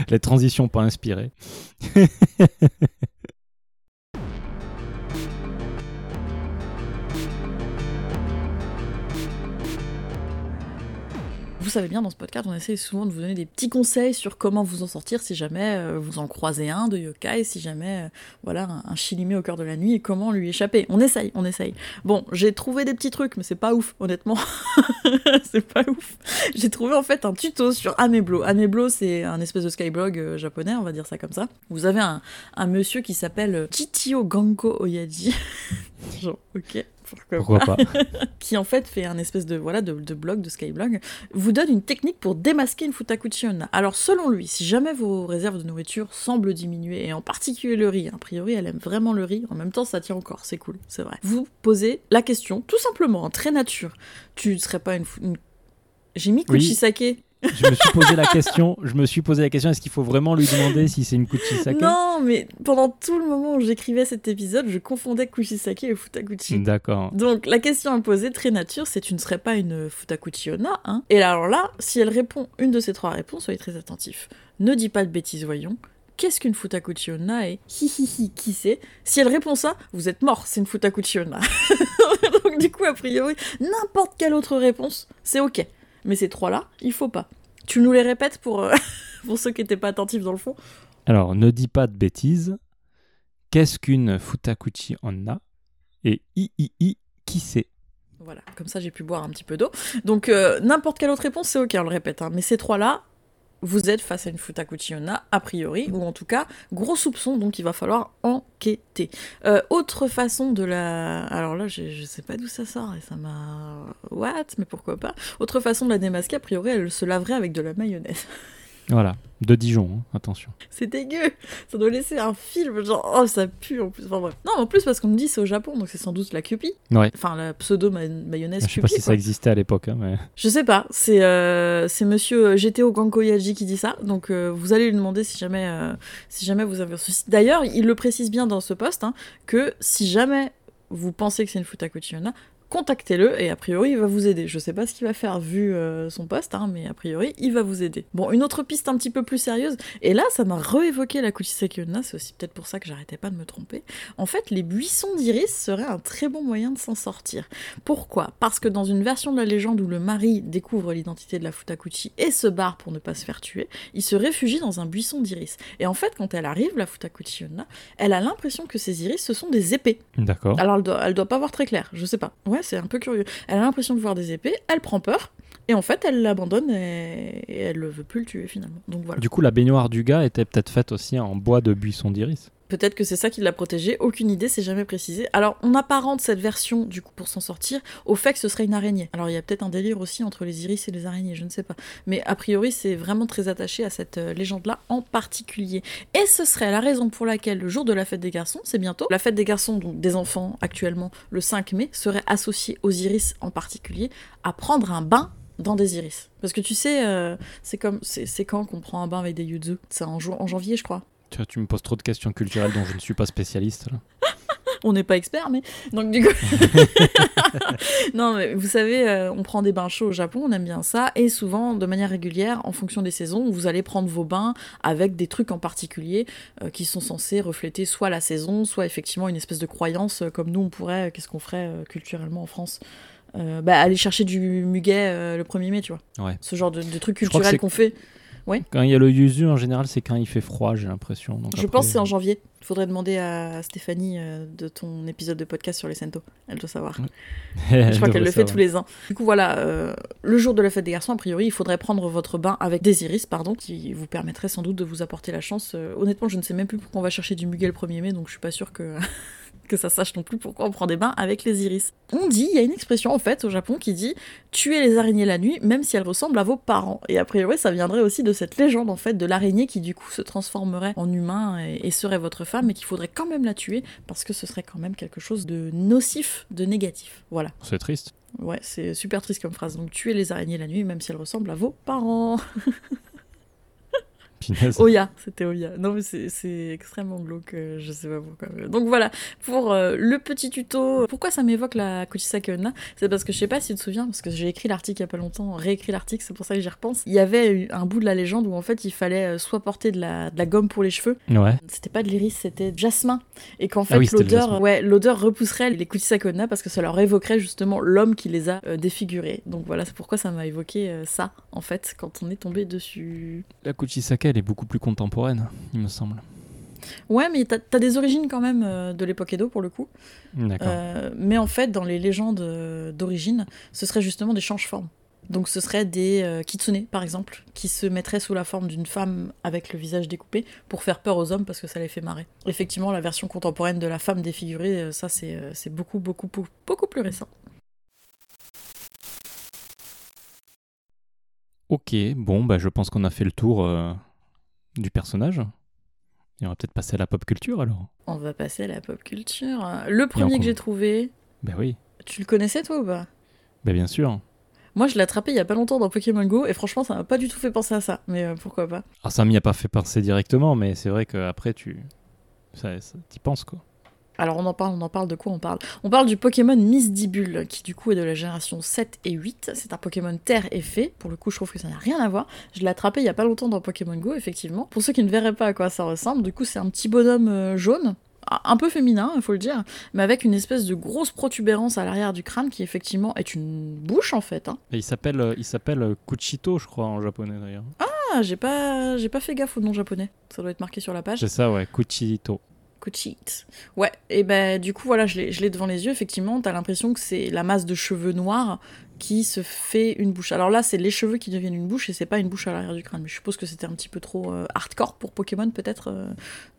Les transitions pas inspirées. (laughs) Vous savez bien, dans ce podcast, on essaie souvent de vous donner des petits conseils sur comment vous en sortir si jamais euh, vous en croisez un de yokai, si jamais, euh, voilà, un, shilimé au cœur de la nuit et comment lui échapper. On essaye, on essaye. Bon, j'ai trouvé des petits trucs, mais c'est pas ouf, honnêtement. (laughs) c'est pas ouf. J'ai trouvé en fait un tuto sur Ameblo. Ameblo, c'est un espèce de skyblog euh, japonais, on va dire ça comme ça. Vous avez un, un monsieur qui s'appelle Chitio Ganko Oyaji. (laughs) Genre, ok. Pourquoi pas (laughs) qui en fait fait un espèce de voilà de, de blog, de skyblog, vous donne une technique pour démasquer une futakuchi onna. Alors selon lui, si jamais vos réserves de nourriture semblent diminuer, et en particulier le riz, a priori elle aime vraiment le riz, en même temps ça tient encore, c'est cool, c'est vrai. Vous posez la question, tout simplement, en très nature, tu ne serais pas une... J'ai mis Oui. Kuchisake Je me suis posé la question. Je me suis posé la question. Est-ce qu'il faut vraiment lui demander si c'est une kuchisake? Non, mais pendant tout le moment où j'écrivais cet épisode, je confondais Kushisake et Futakuchi. D'accord. Donc la question à poser, très nature, c'est tu ne serais pas une Futakuchi Onna, hein? Et alors là, si elle répond une de ces trois réponses, soyez très attentifs. Ne dis pas de bêtises, voyons. Qu'est-ce qu'une Futakuchi Onna et hi hi hi, qui c'est? Si elle répond ça, vous êtes mort, c'est une Futakuchi Onna. (laughs) Donc du coup, a priori, n'importe quelle autre réponse, c'est ok. Mais ces trois-là, il faut pas. Tu nous les répètes pour, euh, (laughs) pour ceux qui n'étaient pas attentifs dans le fond Alors, ne dis pas de bêtises. Qu'est-ce qu'une futakuchi onna Et i i i, qui c'est Voilà, comme ça j'ai pu boire un petit peu d'eau. Donc euh, n'importe quelle autre réponse, c'est ok, on le répète. hein. Mais ces trois-là, vous êtes face à une Futakuchi Onna, a priori, ou en tout cas, gros soupçon, donc il va falloir enquêter. Euh, autre façon de la... Alors là, je, je sais pas d'où ça sort, et ça m'a... What Mais pourquoi pas Autre façon de la démasquer, a priori, elle se laverait avec de la mayonnaise. (laughs) Voilà, de Dijon, hein, attention. C'est dégueu Ça doit laisser un film, genre, oh, ça pue en plus. Enfin bref. Non, en plus, parce qu'on me dit c'est au Japon, donc c'est sans doute la Kewpie. Ouais. Enfin, la pseudo-mayonnaise Je sais pas si ça existait à l'époque, hein, mais Je sais pas, c'est euh, c'est monsieur GTO Gankoyaji qui dit ça, donc euh, vous allez lui demander si jamais, euh, si jamais vous avez un souci. D'ailleurs, il le précise bien dans ce post, hein, que si jamais vous pensez que c'est une Futakuchi Onna, contactez-le et a priori il va vous aider. Je sais pas ce qu'il va faire vu euh, son post, hein, mais a priori il va vous aider. Bon, une autre piste un petit peu plus sérieuse, et là ça m'a réévoqué la Kuchisake Onna, c'est aussi peut-être pour ça que j'arrêtais pas de me tromper. En fait, les buissons d'iris seraient un très bon moyen de s'en sortir. Pourquoi? Parce que dans une version de la légende où le mari découvre l'identité de la Futakuchi et se barre pour ne pas se faire tuer, il se réfugie dans un buisson d'iris. Et en fait, quand elle arrive, la Futakuchi Onna, elle a l'impression que ces iris, ce sont des épées. d'accord. Alors elle doit, elle doit pas voir très clair, je sais pas. Ouais, c'est un peu curieux. Elle a l'impression de voir des épées, elle prend peur, et en fait, elle l'abandonne et, elle ne veut plus le tuer finalement. Du coup, la baignoire du gars était peut-être faite aussi en bois de buisson d'iris. Peut-être que c'est ça qui l'a protégé, aucune idée, c'est jamais précisé. Alors, on apparente cette version, du coup, pour s'en sortir, au fait que ce serait une araignée. Alors, il y a peut-être un délire aussi entre les iris et les araignées, je ne sais pas. Mais a priori, c'est vraiment très attaché à cette euh, légende-là en particulier. Et ce serait la raison pour laquelle le jour de la fête des garçons, c'est bientôt, la fête des garçons, donc des enfants actuellement, le 5 mai, serait associée aux iris en particulier, à prendre un bain dans des iris. Parce que tu sais, euh, c'est comme, c'est quand qu'on prend un bain avec des yuzu? C'est en janvier, je crois. Tu, me poses trop de questions culturelles dont je ne suis pas spécialiste. là. on n'est pas expert, mais donc du coup, (laughs) non, mais vous savez, euh, on prend des bains chauds au Japon, on aime bien ça, et souvent, de manière régulière, en fonction des saisons, vous allez prendre vos bains avec des trucs en particulier euh, qui sont censés refléter soit la saison, soit effectivement une espèce de croyance, euh, comme nous on pourrait, qu'est-ce qu'on ferait culturellement en France bah, aller chercher du muguet le 1er mai, tu vois. Ouais. Ce genre de, de trucs culturels qu'on fait. Quand il y a le yuzu, en général, c'est quand il fait froid, j'ai l'impression. Je après- pense que c'est en janvier. Il faudrait demander à Stéphanie euh, de ton épisode de podcast sur les Sento. Elle doit savoir. (laughs) Je crois qu'elle le fait tous les ans. Du coup, voilà, euh, le jour de la fête des garçons, a priori, il faudrait prendre votre bain avec des iris, pardon, qui vous permettrait sans doute de vous apporter la chance. Euh, honnêtement, je ne sais même plus pourquoi on va chercher du muguet le 1er mai, donc je suis pas sûre que, que ça sache non plus pourquoi on prend des bains avec les iris. On dit, il y a une expression en fait au Japon qui dit tuer les araignées la nuit, même si elles ressemblent à vos parents. Et a priori, ça viendrait aussi de cette légende en fait de l'araignée qui du coup se transformerait en humain et, et serait votre femme, mais qu'il faudrait quand même la tuer parce que ce serait quand même quelque chose de nocif, de négatif. Voilà. C'est triste. Ouais, c'est super triste comme phrase. Donc tuer les araignées la nuit, même si elles ressemblent à vos parents. (laughs) Oya, c'était Oya. Non, mais c'est- extrêmement glauque, euh, je sais pas pourquoi. Donc voilà, pour euh, le petit tuto, pourquoi ça m'évoque la Kuchisake Onna C'est parce que je sais pas si tu te souviens, parce que j'ai écrit l'article il y a pas longtemps, réécrit l'article, c'est pour ça que j'y repense. Il y avait un bout de la légende où en fait il fallait euh, soit porter de la, de la gomme pour les cheveux, Ouais. c'était pas de l'iris, c'était de jasmin. Et qu'en fait, Ah oui, le l'odeur, ouais, l'odeur repousserait les Kuchisake Onna parce que ça leur évoquerait justement l'homme qui les a euh, défigurés. Donc voilà, c'est pourquoi ça m'a évoqué ça, en fait, quand on est tombé dessus. La Kuchisake, elle est beaucoup plus contemporaine, il me semble. Ouais, mais t'as as des origines quand même euh, de l'époque Edo pour le coup. Euh, mais en fait, dans les légendes euh, d'origine, ce serait justement des change-formes. Donc ce serait des euh, kitsune, par exemple, qui se mettraient sous la forme d'une femme avec le visage découpé pour faire peur aux hommes parce que ça les fait marrer. Effectivement, la version contemporaine de la femme défigurée, ça c'est beaucoup, beaucoup, beaucoup, plus récent. Ok, bon, bah, je pense qu'on a fait le tour du personnage. Et on va peut-être passer à la pop culture alors. On va passer à la pop culture. Le premier que j'ai trouvé, Ben oui, tu le connaissais toi ou pas? Ben bien sûr. Moi, je l'ai attrapé il y a pas longtemps dans Pokémon Go et franchement, ça m'a pas du tout fait penser à ça. Mais euh, pourquoi pas Alors ça m'y a pas fait penser directement, mais c'est vrai qu'après tu... Ça, ça- t'y penses quoi. Alors on en parle, on en parle de quoi on parle? On parle du Pokémon Misdibule, qui du coup est de la génération 7 et 8. C'est un Pokémon terre et fée. Pour le coup, je trouve que ça n'a rien à voir. Je l'ai attrapé il y a pas longtemps dans Pokémon Go, effectivement. Pour ceux qui ne verraient pas à quoi ça ressemble, du coup, c'est un petit bonhomme euh, jaune. Un peu féminin, il faut le dire, mais avec une espèce de grosse protubérance à l'arrière du crâne qui effectivement est une bouche en fait. hein. Et il s'appelle euh, il s'appelle euh, Kuchito, je crois, en japonais d'ailleurs. Ah, j'ai pas, j'ai pas fait gaffe au nom japonais. Ça doit être marqué sur la page. C'est ça, ouais, Kuchito. Cochite. Ouais, et ben du coup, voilà, je l'ai je l'ai devant les yeux, effectivement, t'as l'impression que c'est la masse de cheveux noirs qui se fait une bouche. Alors là, c'est les cheveux qui deviennent une bouche et c'est pas une bouche à l'arrière du crâne. Mais je suppose que c'était un petit peu trop euh, hardcore pour Pokémon, peut-être, euh,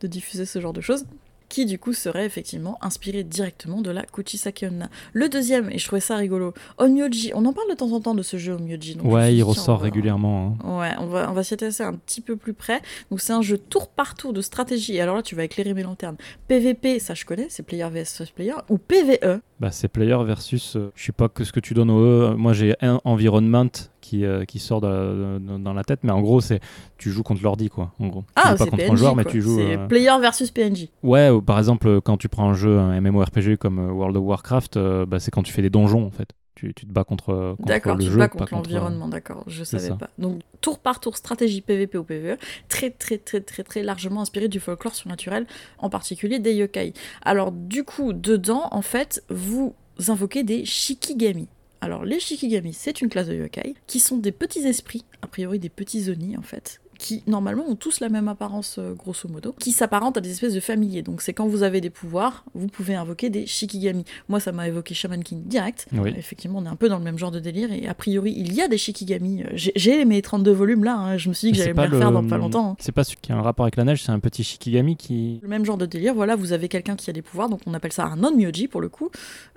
de diffuser ce genre de choses. Qui du coup serait effectivement inspiré directement de la Kuchisake Onna. Le deuxième, et je trouvais ça rigolo, Onmyoji. On en parle de temps en temps de ce jeu Onmyoji. donc Ouais, il ressort va- régulièrement. hein. Ouais, on va, on va s'y intéresser un petit peu plus près. Donc c'est un jeu tour par tour de stratégie. Et alors là, tu vas éclairer mes lanternes. PVP, ça je connais, c'est player vs player. Ou PVE. Bah, c'est player versus. euh, je sais pas que ce que tu donnes au E. Moi, j'ai un environment qui, euh, qui sort de- de- dans la tête, mais en gros, c'est tu joues contre l'ordi, quoi. En gros. Ah, joues pas c'est contre PNJ. un joueur, mais tu joues. C'est euh, player versus PNJ. Ouais, ou par exemple, euh, quand tu prends un jeu, un MMORPG comme euh, World of Warcraft, bah, c'est quand tu fais des donjons, en fait. Tu, tu te bats contre, contre D'accord, le tu te bats contre contre. l'environnement, d'accord, je c'est savais pas. Donc tour par tour, stratégie PVP ou PVE, très très très très très largement inspiré du folklore surnaturel, en particulier des yokai. Alors du coup, dedans, en fait, vous invoquez des shikigami. Alors les shikigami, c'est une classe de yokai, qui sont des petits esprits, a priori des petits oni en fait, qui normalement ont tous la même apparence euh, grosso modo, qui s'apparentent à des espèces de familiers. Donc c'est quand vous avez des pouvoirs, vous pouvez invoquer des shikigami. Moi ça m'a évoqué Shaman King direct. Oui. Effectivement, on est un peu dans le même genre de délire et a priori il y a des shikigami. Euh, J'ai mes 32 volumes là, hein, je me suis dit que j'allais me les refaire le- dans pas longtemps. hein. C'est pas celui qui a un rapport avec la neige, c'est un petit Shikigami qui. Le même genre de délire, voilà, vous avez quelqu'un qui a des pouvoirs, donc on appelle ça un non-myoji pour le coup,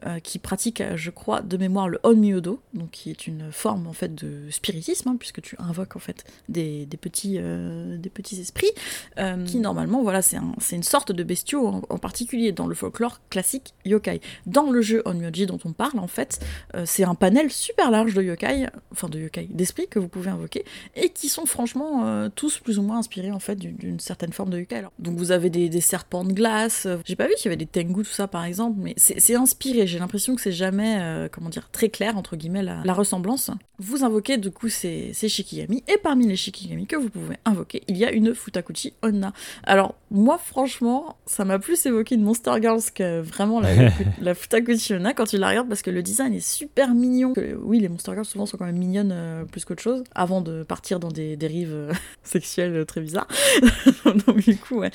euh, qui pratique, je crois, de mémoire le on-myodo, donc qui est une forme en fait de spiritisme, hein, puisque tu invoques en fait des, des petits, euh, des petits esprits, euh, qui normalement, voilà, c'est un- c'est une sorte de bestiaux, en, en particulier dans le folklore classique yokai. Dans le jeu on-myoji dont on parle, en fait, euh, c'est un panel super large de yokai, enfin de yokai, d'esprits que vous pouvez invoquer, et qui sont franchement tous plus ou moins inspirés en fait d'une- certaine forme de yokai. Alors, donc vous avez des, des serpents de glace, j'ai pas vu qu'il y avait des tengu, tout ça par exemple, mais c'est inspiré, j'ai l'impression que c'est jamais, comment dire, très clair entre guillemets la, la ressemblance. Vous invoquez du coup ces, ces shikigami, et parmi les shikigami que vous pouvez invoquer, il y a une Futakuchi Onna. Alors moi franchement, ça m'a plus évoqué une Monster Girls que vraiment la, (laughs) la Futakuchi Onna quand tu la regardes parce que le design est super mignon. Que- oui, les Monster Girls souvent sont quand même mignonnes euh, plus qu'autre chose, avant de partir dans des dérives euh, (laughs) sexuelles euh, très bizarres. (laughs) Donc du coup, ouais.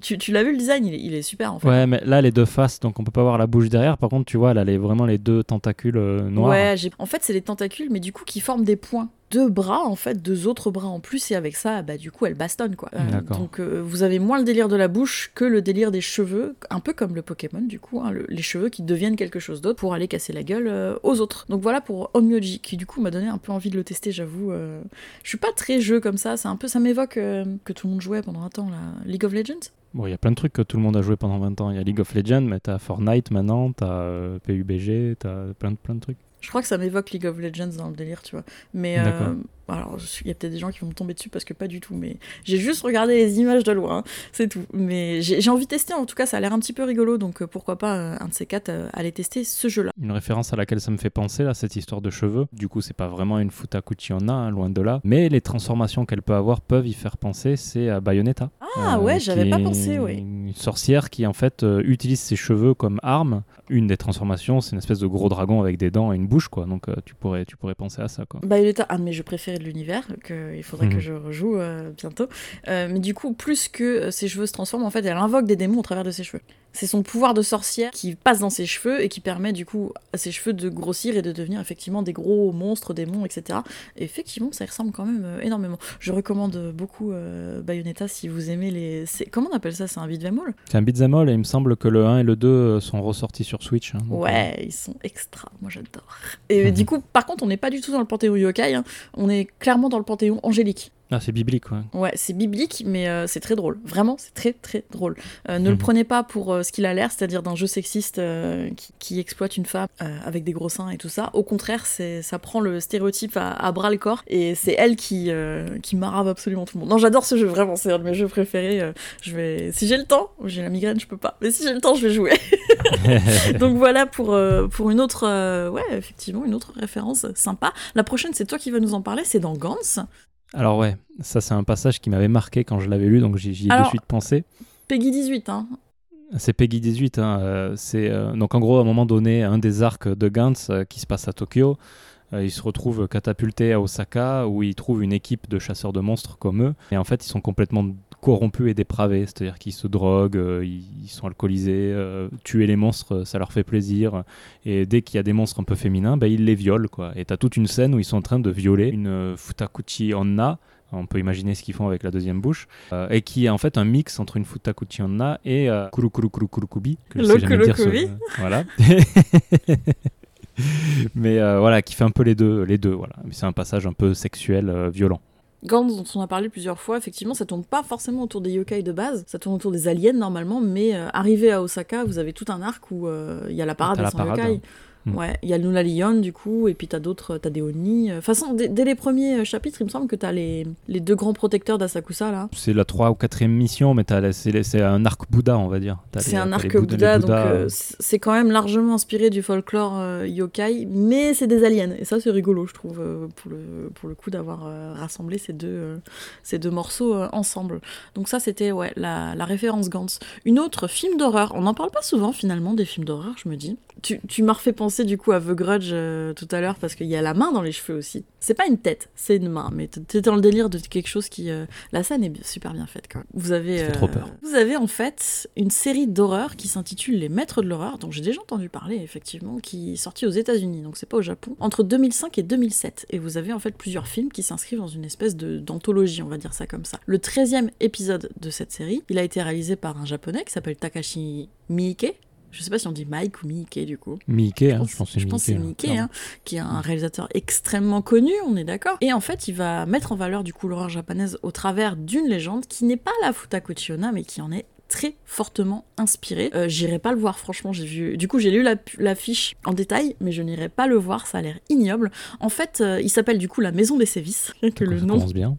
Tu, tu l'as vu le design, il est, il est super en fait. Ouais, mais là, les deux faces, donc on peut pas voir la bouche derrière. Par contre, tu vois, elle a les- vraiment les deux tentacules euh, noirs. Ouais, en fait, c'est les tentacules, mais du coup, qui forment des points. Deux bras, en fait, deux autres bras en plus, et avec ça, bah, du coup, elle bastonne, quoi. Euh, donc, euh, vous avez moins le délire de la bouche que le délire des cheveux, un peu comme le Pokémon, du coup, hein, le- les cheveux qui deviennent quelque chose d'autre pour aller casser la gueule euh, aux autres. Donc voilà pour Onmyoji, qui du coup m'a donné un peu envie de le tester, j'avoue. Je suis pas très jeu comme ça, c'est un peu, ça m'évoque que tout le monde jouait pendant un temps, là, League of Legends? Bon, il y a plein de trucs que tout le monde a joué pendant 20 ans. Il y a League of Legends, mais t'as Fortnite maintenant, t'as PUBG, t'as plein de, plein de trucs. Je crois que ça m'évoque League of Legends dans le délire, tu vois. Mais euh. Alors, je- il y a peut-être des gens qui vont me tomber dessus parce que pas du tout. Mais j'ai juste regardé les images de loin, hein, c'est tout. Mais j'ai envie de tester. En tout cas, ça a l'air un petit peu rigolo, donc euh, pourquoi pas euh, un de ces quatre euh, aller tester ce jeu-là. Une référence à laquelle ça me fait penser, là, cette histoire de cheveux. Du coup, c'est pas vraiment une Futakuchi Onna, hein, loin de là. Mais les transformations qu'elle peut avoir peuvent y faire penser. C'est à Bayonetta. Ah Euh, ouais, j'avais pas pensé, ouais. Une sorcière qui, en fait, euh, utilise ses cheveux comme arme. Une des transformations, c'est une espèce de gros dragon avec des dents et une bouche, quoi. Donc, euh, tu, pourrais, tu pourrais penser à ça, quoi. Bayonetta, de mes jeux préférés de l'univers, que il faudrait Mhm. que je rejoue euh, bientôt. Euh, mais du coup, plus que euh, ses cheveux se transforment, en fait, elle invoque des démons au travers de ses cheveux. C'est son pouvoir de sorcière qui passe dans ses cheveux et qui permet du coup à ses cheveux de grossir et de devenir effectivement des gros monstres, démons, etc. Et effectivement, ça ressemble quand même euh, énormément. Je recommande beaucoup euh, Bayonetta si vous aimez les. c'est- Comment on appelle ça? C'est un beat'em all? C'est un beat'em all et il me semble que le 1 et le 2 sont ressortis sur Switch. hein, Ouais, ils sont extra. Moi, j'adore. Et du (laughs) coup, par contre, on n'est pas du tout dans le panthéon yokai. hein. On est clairement dans le panthéon angélique. Ah, c'est biblique, ouais. Ouais, c'est biblique, mais euh, c'est très drôle. Vraiment, c'est très très drôle. Euh, ne le Mhm. prenez pas pour euh, ce qu'il a l'air, c'est-à-dire d'un jeu sexiste euh, qui, qui exploite une femme euh, avec des gros seins et tout ça. Au contraire, c'est ça prend le stéréotype à, à bras le corps et c'est elle qui euh, qui marave absolument tout le monde. Non, j'adore ce jeu, vraiment, c'est un de mes jeux préférés. je vais, si j'ai le temps, j'ai la migraine, je peux pas, mais si j'ai le temps, je vais jouer. (laughs) Donc voilà pour, euh, pour une autre, euh, ouais, effectivement, une autre référence sympa. La prochaine, c'est toi qui vas nous en parler, c'est dans Gantz. Alors ouais, ça c'est un passage qui m'avait marqué quand je l'avais lu, donc j'y ai de Alors- suite pensé. Peggy 18, hein. C'est Peggy 18. hein, euh, c'est euh, donc en gros à un moment donné un des arcs de Gantz euh, qui se passe à Tokyo. il se retrouve catapulté à Osaka où il trouve une équipe de chasseurs de monstres comme eux. Et en fait, ils sont complètement corrompus et dépravés, c'est-à-dire qu'ils se droguent, euh, ils, ils sont alcoolisés, euh, tuer les monstres, euh, ça leur fait plaisir. Et dès qu'il y a des monstres un peu féminins, bah, ils les violent. Quoi. Et t'as toute une scène où ils sont en train de violer une euh, Futakuchi Onna. On peut imaginer ce qu'ils font avec la deuxième bouche. euh, et qui est en fait un mix entre une Futakuchi Onna et euh, Kuru Kuru Kuru Kurukubi. Que je sais jamais dire ce-. Voilà. (laughs) Mais voilà, qui fait un peu les deux. Les deux voilà. Mais C'est un passage un peu sexuel, violent. Gantz, dont on a parlé plusieurs fois, effectivement, ça tourne pas forcément autour des yokai de base, ça tourne autour des aliens normalement, mais euh, arrivé à Osaka, vous avez tout un arc où euh, il y a la parade T'as des la 100 parade, yokai. Mm. Ouais, il y a le Nula Lion du coup, et puis t'as d'autres, t'as des Oni. De toute façon, dès, les premiers euh, chapitres, il me semble que t'as les, les deux grands protecteurs d'Asakusa là. C'est la 3 ou 4 mission, mais c'est un arc Bouddha, on va dire. C'est un arc Bouddha, donc euh, euh, c'est quand même largement inspiré du folklore euh, yokai, mais c'est des aliens. Et ça, c'est rigolo, je trouve, euh, pour, le, pour le coup, d'avoir rassemblé ces deux, ces deux morceaux ensemble. Donc ça, c'était ouais, la, la référence Gantz. Une autre, film d'horreur. On n'en parle pas souvent, finalement, des films d'horreur, je me dis. Tu, tu m'as refait penser, du coup, à The Grudge euh, tout à l'heure, parce qu'il y a la main dans les cheveux aussi. C'est pas une tête, c'est une main, mais t'es dans le délire de quelque chose qui... euh, La scène est super bien faite, quand même. Vous avez... Fait trop peur. Vous avez en fait une série d'horreur qui s'intitule Les Maîtres de l'horreur, dont j'ai déjà entendu parler effectivement, qui est sortie aux États-Unis, donc c'est pas au Japon, entre 2005 et 2007. Et vous avez en fait plusieurs films qui s'inscrivent dans une espèce de d'anthologie, on va dire ça comme ça. Le 13e épisode de cette série, il a été réalisé par un japonais qui s'appelle Takashi Miike. Je sais pas si on dit Mike ou Miike du coup. Mickey, hein, je pense que je c'est pense que c'est Mickey. Mickey, hein, hein, qui est un réalisateur extrêmement connu, on est d'accord. Et en fait, il va mettre en valeur du coup l'horreur japonaise au travers d'une légende qui n'est pas la Futakuchi Onna, mais qui en est très fortement inspirée. Euh, J'irai pas le voir, franchement. J'ai vu. Du coup, j'ai lu la, la fiche en détail, mais je n'irai pas le voir. Ça a l'air ignoble. En fait, euh, il s'appelle du coup la Maison des Sévices. Que Ça le nom bien.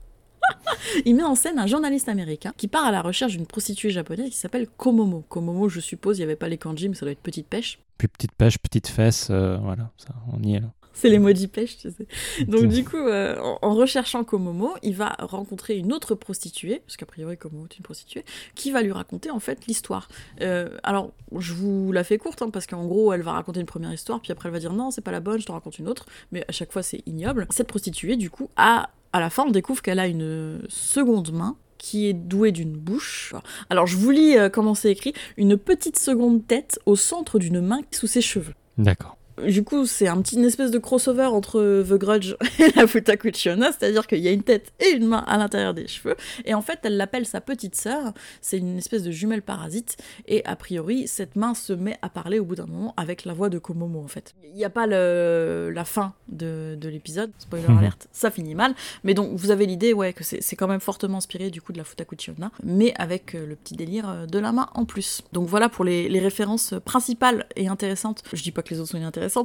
(laughs) il met en scène un journaliste américain qui part à la recherche d'une prostituée japonaise qui s'appelle Komomo. Komomo, je suppose, il n'y avait pas les kanji, mais ça doit être petite pêche. Puis petite pêche, petite fesse, euh, voilà, ça, on y est là. C'est l'emoji pêche, tu sais. Donc du coup, euh, en, en recherchant Komomo, il va rencontrer une autre prostituée, parce qu'a priori Komomo est une prostituée, qui va lui raconter en fait l'histoire. Euh, alors, je vous la fais courte, hein, parce qu'en gros, elle va raconter une première histoire, puis après elle va dire non, c'est pas la bonne, je te raconte une autre, mais à chaque fois c'est ignoble. Cette prostituée, du coup, a, à la fin, on découvre qu'elle a une seconde main qui est douée d'une bouche. Alors je vous lis euh, comment c'est écrit, une petite seconde tête au centre d'une main sous ses cheveux. D'accord. Du coup, c'est un petit une espèce de crossover entre The Grudge (laughs) et la Futakuchi Onna, c'est-à-dire qu'il y a une tête et une main à l'intérieur des cheveux. Et en fait, elle l'appelle sa petite sœur. C'est une espèce de jumelle parasite. Et a priori, cette main se met à parler au bout d'un moment avec la voix de Komomo, en fait. Il n'y a pas le, la fin de, de l'épisode, spoiler Mhm. alerte, ça finit mal. Mais donc, vous avez l'idée, ouais, que c'est quand même fortement inspiré du coup de la Futakuchi Onna, mais avec euh, le petit délire euh, de la main en plus. Donc voilà pour les, les références principales et intéressantes. Je dis pas que les autres sont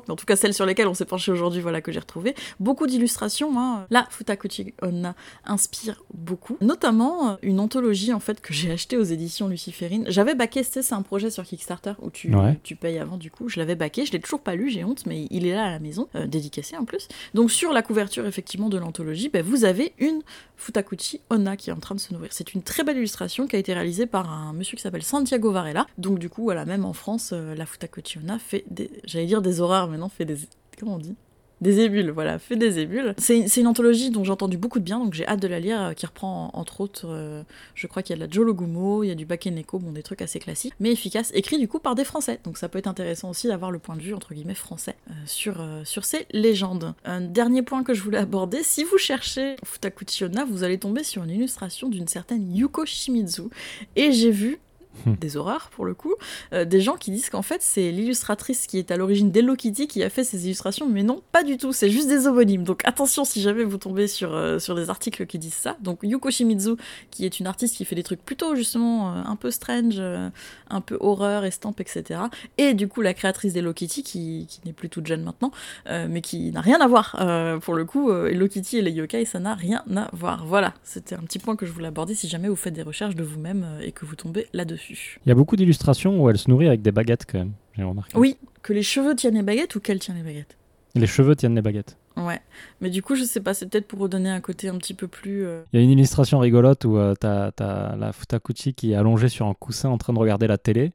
mais en tout cas celles sur lesquelles on s'est penché aujourd'hui, voilà que j'ai retrouvé. Beaucoup d'illustrations, hein. La Futakuchi Onna inspire beaucoup, notamment euh, une anthologie en fait que j'ai achetée aux éditions Luciférine. J'avais baqué, c'est un projet sur Kickstarter où tu, Ouais. tu payes avant du coup. Je l'avais baqué, je l'ai toujours pas lu, j'ai honte, mais il est là à la maison, euh, dédicacé en plus. Donc sur la couverture effectivement de l'anthologie, ben, vous avez une Futakuchi Onna qui est en train de se nourrir. C'est une très belle illustration qui a été réalisée par un monsieur qui s'appelle Santiago Varela. Donc du coup, voilà, même en France, euh, la Futakuchi Onna fait des, j'allais dire des horreurs, mais non, fait des, comment on dit? Des ébules, voilà, fait des ébules. C'est c'est une anthologie dont j'ai entendu beaucoup de bien, donc j'ai hâte de la lire, euh, qui reprend entre autres, euh, je crois qu'il y a de la Jolo Gumo, il y a du Bakeneko, bon, des trucs assez classiques, mais efficaces, écrits du coup par des Français. Donc ça peut être intéressant aussi d'avoir le point de vue, entre guillemets, français euh, sur, sur ces légendes. Un dernier point que je voulais aborder, si vous cherchez Futakuchi Onna, vous allez tomber sur une illustration d'une certaine Yuko Shimizu. Et j'ai vu Hmm. des horreurs pour le coup, euh, des gens qui disent qu'en fait c'est l'illustratrice qui est à l'origine d'Hello Kitty qui a fait ces illustrations, mais non, pas du tout, c'est juste des homonymes. Donc attention si jamais vous tombez sur, euh, des articles qui disent ça. Donc Yuko Shimizu, qui est une artiste qui fait des trucs plutôt justement euh, un peu strange, un peu horreur, estampe, etc. Et du coup la créatrice d'Hello Kitty, qui, n'est plus toute jeune maintenant, mais qui n'a rien à voir. Pour le coup, Hello Kitty et les yokai, ça n'a rien à voir. Voilà, c'était un petit point que je voulais aborder si jamais vous faites des recherches de vous-même et que vous tombez là-dessus. Il y a beaucoup d'illustrations où elle se nourrit avec des baguettes quand même, j'ai remarqué. Oui, que les cheveux tiennent les baguettes ou qu'elle tient les baguettes? Les cheveux tiennent les baguettes. Ouais, mais du coup, je sais pas, c'est peut-être pour redonner un côté un petit peu plus. euh, Il y a une illustration rigolote où euh, t'as as la Futakuchi qui est allongée sur un coussin en train de regarder la télé.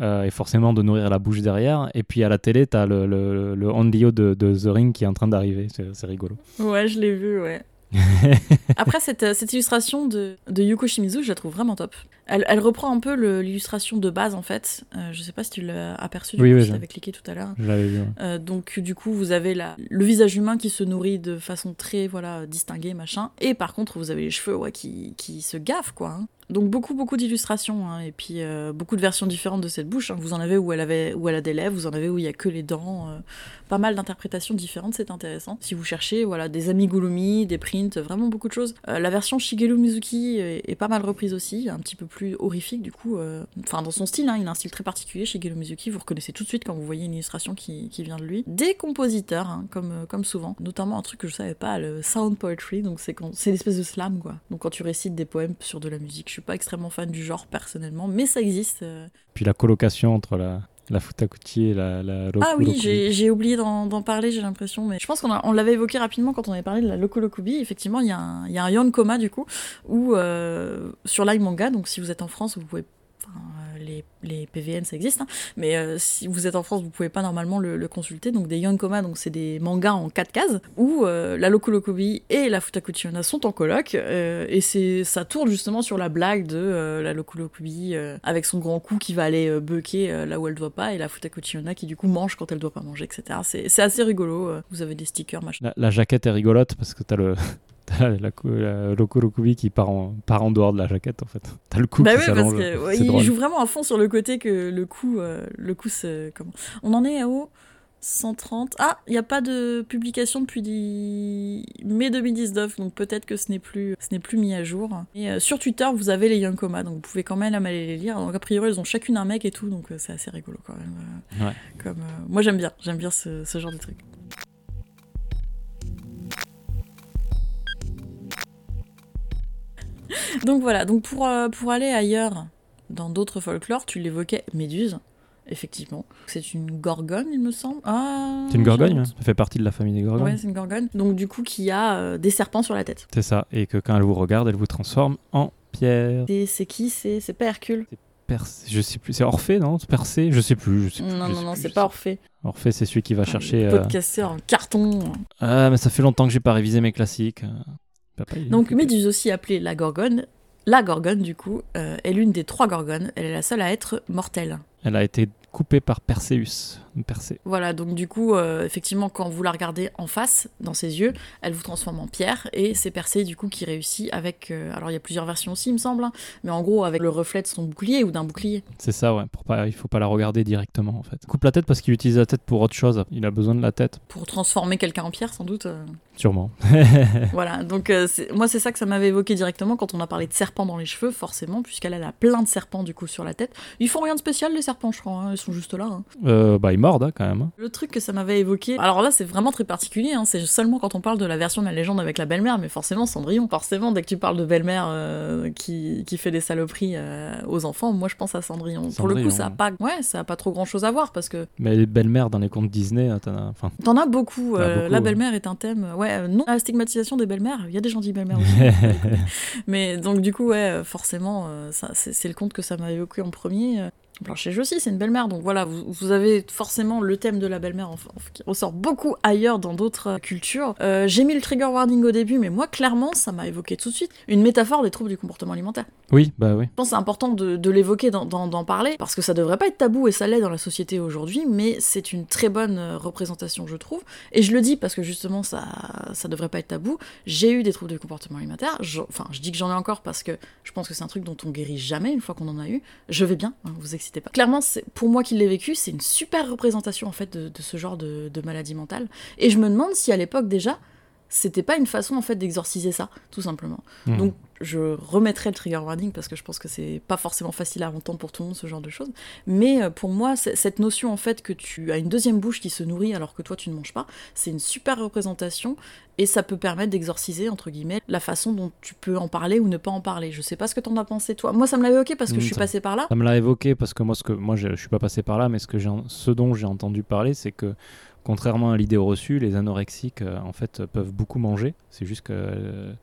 euh, et forcément de nourrir la bouche derrière. Et puis à la télé, t'as le, le, le Onryo de, de The Ring qui est en train d'arriver. C'est rigolo. Ouais, je l'ai vu, ouais. (laughs) Après, cette, euh, cette illustration de, de Yuko Shimizu, je la trouve vraiment top. Elle, elle reprend un peu l'illustration de base, en fait. Euh, je sais pas si tu l'as aperçu, Oui, coup, oui, je t'avais cliqué tout à l'heure. Je l'avais vu. ouais. Euh, donc du coup vous avez la, le visage humain qui se nourrit de façon très voilà distinguée machin et par contre vous avez les cheveux ouais, qui, qui se gaffent quoi. hein. Donc beaucoup beaucoup d'illustrations hein, et puis euh, beaucoup de versions différentes de cette bouche. hein. Vous en avez où elle avait où elle a des lèvres, vous en avez où il y a que les dents. euh, pas mal d'interprétations différentes, c'est intéressant. Si vous cherchez voilà des amigurumi, des prints, vraiment beaucoup de choses. Euh, la version Shigeru Mizuki est, pas mal reprise aussi, un petit peu plus horrifique du coup. Enfin dans son style, hein, il a un style très particulier. Shigeru Mizuki, vous reconnaissez tout de suite quand vous voyez une illustration qui, qui vient de lui. Des compositeurs, comme, comme souvent. Notamment un truc que je savais pas, le sound poetry, donc c'est l'espèce de slam quoi. Donc quand tu récites des poèmes sur de la musique. Je suis pas extrêmement fan du genre personnellement, mais ça existe. euh. Puis la colocation entre la, la Futakuchi et la, la Roku Ah oui, j'ai oublié d'en parler, j'ai l'impression, mais je pense qu'on on l'avait évoqué rapidement quand on avait parlé de la Loco Lokubi. Effectivement, il y, a un- il y a un Yonkoma du coup, où euh, sur l'iManga, donc si vous êtes en France, vous pouvez. Les, les PVN ça existe, hein, mais euh, si vous êtes en France, vous pouvez pas normalement le, consulter. Donc des Yonkoma, donc c'est des mangas en 4 cases, où euh, la Loco Lokubi et la Futakuchi Onna sont en coloc, euh, et c'est ça tourne justement sur la blague de euh, la euh, avec son grand cou qui va aller bucker là où elle doit pas, et la Futakuchi Onna qui du coup mange quand elle doit pas manger, etc. C'est assez rigolo. Vous avez des stickers, machin. La, la jaquette est rigolote parce que t'as le. T'as la, cou- la Rokubi qui part en, part en dehors de la jaquette en fait. T'as le cou Bah qui oui, parce que ouais, il drôle. joue vraiment à fond sur le côté que le coup, euh, le coup, c'est comment? On en est à haut 130. Ah, il n'y a pas de publication depuis di- mai 2019, donc peut-être que ce n'est plus, ce n'est plus mis à jour. Et euh, sur Twitter, vous avez les Yonkoma, donc vous pouvez quand même aller les lire. Donc a priori, elles ont chacune un mec et tout, donc euh, c'est assez rigolo quand même. Ouais. Comme, moi, j'aime bien, j'aime bien ce, ce genre de truc. (laughs) Donc voilà, donc pour, euh, pour aller ailleurs, dans d'autres folklores, tu l'évoquais, Méduse, effectivement. C'est une gorgone, il me semble. Ah, C'est une gorgogne, j'ai- hein. ça fait partie de la famille des gorgognes. Ouais, c'est une gorgone. Donc du coup, qui a euh, des serpents sur la tête. C'est ça, et que quand elle vous regarde, elle vous transforme en pierre. Et c'est qui? C'est pas Hercule Percé, je sais plus, c'est Orphée, non? C'est Percé Je sais plus. Je sais plus, Non, je non, sais non, c'est pas Orphée. Orphée, c'est celui qui va chercher. Pot euh, en carton. Ah, mais ça fait longtemps que j'ai pas révisé mes classiques. Papa, Donc. Méduse aussi appelée la gorgone. La gorgone, du coup, euh, est l'une des trois gorgones. Elle est la seule à être mortelle. Elle a été coupée par Perséus. Voilà, donc du coup, euh, effectivement, quand vous la regardez en face, dans ses yeux, elle vous transforme en pierre, et c'est Persée, du coup, qui réussit avec... euh, alors, il y a plusieurs versions aussi, il me semble, hein, mais en gros, avec le reflet de son bouclier ou d'un bouclier. C'est ça, ouais. Pour pas, il faut pas la regarder directement, en fait. Coupe la tête parce qu'il utilise la tête pour autre chose. Il a besoin de la tête, Pour transformer quelqu'un en pierre, sans doute. euh. sûrement. (laughs) (laughs) Voilà, donc moi, c'est ça que ça m'avait évoqué directement quand on a parlé de serpents dans les cheveux, forcément, puisqu'elle elle a plein de serpents, du coup, sur la tête. Ils font rien de spécial, les serpents, je crois, hein, ils sont juste là. hein. Bah, il morde, hein, quand même. hein. Le truc que ça m'avait évoqué, alors là c'est vraiment très particulier, hein, c'est seulement quand on parle de la version de la légende avec la belle-mère, mais forcément Cendrillon. Forcément, dès que tu parles de belle-mère euh, qui, qui fait des saloperies euh, aux enfants, moi je pense à Cendrillon. Pour le coup, ça a pas, ouais, ça a pas trop grand-chose à voir parce que Mais les belles-mères dans les contes Disney, t'en as- enfin, t'en as beaucoup. Euh, beaucoup, la ouais. belle-mère est un thème, ouais, non la stigmatisation des belles-mères. Il y a des gentilles belles-mères aussi. (laughs) mais donc du coup, ouais, forcément, ça, c'est, c'est le conte que ça m'a évoqué en premier. Blanche-Neige aussi, c'est une belle-mère. Donc voilà, vous, vous avez forcément le thème de la belle-mère qui ressort beaucoup ailleurs dans d'autres cultures. Euh, J'ai mis le trigger warning au début, mais moi, clairement, ça m'a évoqué tout de suite une métaphore des troubles du comportement alimentaire. Oui, bah oui. Je pense que c'est important de, de l'évoquer, d'en- parler, parce que ça devrait pas être tabou et ça l'est dans la société aujourd'hui, mais c'est une très bonne euh, représentation, je trouve. Et je le dis parce que justement, ça, ça devrait pas être tabou. J'ai eu des troubles du comportement alimentaire. Je- enfin, je dis que j'en ai encore parce que je pense que c'est un truc dont on guérit jamais une fois qu'on en a eu. Je vais bien, hein, vous pas. Clairement, pour moi qui l'ai vécu, c'est une super représentation en fait de, ce genre de maladie mentale. Et je me demande si à l'époque déjà, c'était pas une façon en fait d'exorciser ça, tout simplement. Mhm. Donc je remettrai le trigger warning parce que je pense que c'est pas forcément facile à entendre pour tout le monde ce genre de choses. Mais euh, pour moi, cette notion en fait que tu as une deuxième bouche qui se nourrit alors que toi tu ne manges pas, c'est une super représentation et ça peut permettre d'exorciser entre guillemets la façon dont tu peux en parler ou ne pas en parler. Je sais pas ce que t'en as pensé toi. Moi ça me l'a évoqué parce que je suis ça- passée par là. Ça me l'a évoqué parce que moi, ce que moi, je, je suis pas passé par là, mais ce que ce dont j'ai entendu parler, c'est que contrairement à l'idée reçue, les anorexiques euh, en fait peuvent beaucoup manger. C'est juste que, euh,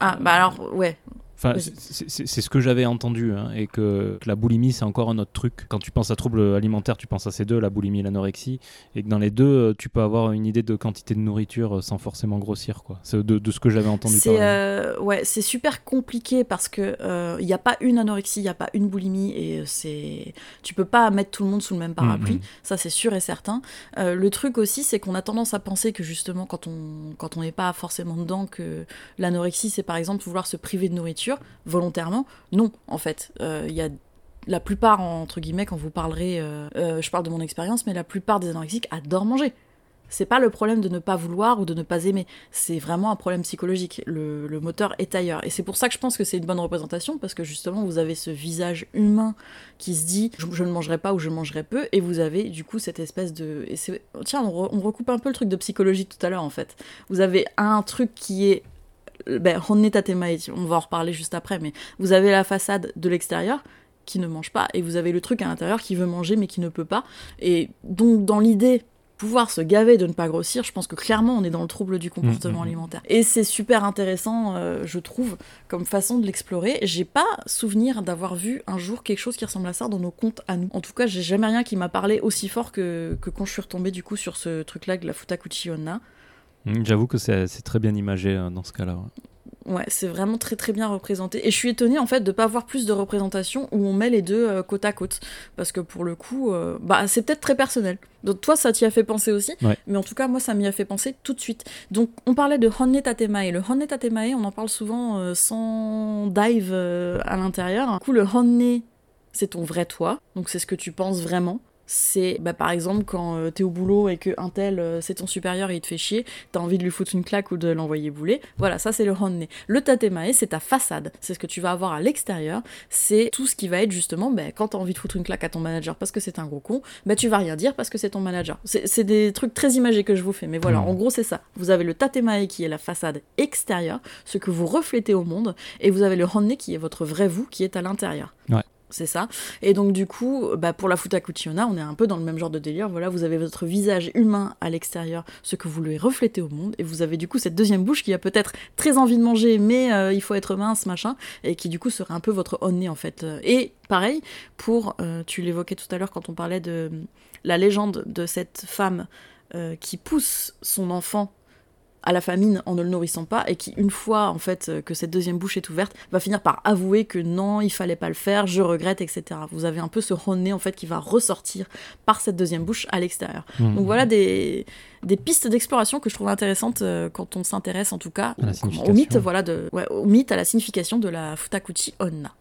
Ah bah alors ouais. Enfin, c'est- ce que j'avais entendu, hein, et que, que la boulimie c'est encore un autre truc. Quand tu penses à troubles alimentaires, tu penses à ces deux, la boulimie et l'anorexie, et que dans les deux, euh, tu peux avoir une idée de quantité de nourriture euh, sans forcément grossir, quoi. C'est de, de ce que j'avais entendu C'est euh, ouais, c'est super compliqué parce que il n'y a pas une anorexie, il n'y a pas une boulimie et euh, c'est tu peux pas mettre tout le monde sous le même parapluie, Mhm. ça c'est sûr et certain. Euh, le truc aussi, c'est qu'on a tendance à penser que justement quand on quand on n'est pas forcément dedans que l'anorexie c'est par exemple vouloir se priver de nourriture volontairement. Non, en fait, Euh, il y a la plupart, entre guillemets, quand vous parlerez, euh, euh, je parle de mon expérience, mais la plupart des anorexiques adorent manger. C'est pas le problème de ne pas vouloir ou de ne pas aimer, c'est vraiment un problème psychologique. Le, moteur est ailleurs. Et c'est pour ça que je pense que c'est une bonne représentation, parce que justement, vous avez ce visage humain qui se dit je, ne mangerai pas ou je mangerai peu, et vous avez du coup cette espèce de. Et Tiens, on recoupe un peu le truc de psychologie tout à l'heure en fait. Vous avez un truc qui est. Ben, honne tatemae, on va en reparler juste après, mais vous avez la façade de l'extérieur qui ne mange pas, et vous avez le truc à l'intérieur qui veut manger mais qui ne peut pas. Et donc, dans l'idée pouvoir se gaver de ne pas grossir, je pense que clairement on est dans le trouble du comportement Mmh, mmh, mmh. alimentaire. Et c'est super intéressant, euh, je trouve, comme façon de l'explorer. J'ai pas souvenir d'avoir vu un jour quelque chose qui ressemble à ça dans nos comptes à nous. En tout cas, j'ai jamais rien qui m'a parlé aussi fort que, que quand je suis retombée du coup sur ce truc-là de la Futakuchi Onna. Mm, J'avoue que c'est très bien imagé euh, dans ce cas-là. ouais. Ouais, c'est vraiment très très bien représenté. Et je suis étonnée en fait de pas avoir plus de représentations où on met les deux euh, côte à côte. Parce que pour le coup, euh, bah, c'est peut-être très personnel. Donc toi, ça t'y a fait penser aussi. Ouais. Mais en tout cas, moi, ça m'y a fait penser tout de suite. Donc on parlait de Honne Tatemae. Le Honne Tatemae, on en parle souvent euh, sans dive à l'intérieur. Du coup, le Honne, c'est ton vrai toi. Donc c'est ce que tu penses vraiment. C'est bah, par exemple quand euh, t'es au boulot et que un tel euh, c'est ton supérieur et il te fait chier, t'as envie de lui foutre une claque ou de l'envoyer bouler. Voilà, ça c'est le honne. Le tatemae, c'est ta façade. C'est ce que tu vas avoir à l'extérieur. C'est tout ce qui va être justement, bah, quand t'as envie de foutre une claque à ton manager parce que c'est un gros con, bah tu vas rien dire parce que c'est ton manager. C'est des trucs très imagés que je vous fais, mais voilà, Mhm. en gros c'est ça. Vous avez le tatemae qui est la façade extérieure, ce que vous reflétez au monde, et vous avez le honne qui est votre vrai vous qui est à l'intérieur. Ouais. C'est ça. Et donc du coup, bah, pour la Futakuchiona, on est un peu dans le même genre de délire. Voilà, vous avez votre visage humain à l'extérieur, ce que vous lui reflétez au monde, et vous avez du coup cette deuxième bouche qui a peut-être très envie de manger, mais euh, il faut être mince, machin, et qui du coup serait un peu votre honné en fait. Euh, Et pareil, pour, euh, tu l'évoquais tout à l'heure quand on parlait de la légende de cette femme qui pousse son enfant à la famine en ne le nourrissant pas et qui une fois en fait euh, que cette deuxième bouche est ouverte va finir par avouer que non il fallait pas le faire je regrette etc vous avez un peu ce honné en fait qui va ressortir par cette deuxième bouche à l'extérieur. Mm. donc voilà des, des pistes d'exploration que je trouve intéressantes euh, quand on s'intéresse en tout cas au- mythe voilà de ouais, au mythe à la signification de la Futakuchi Onna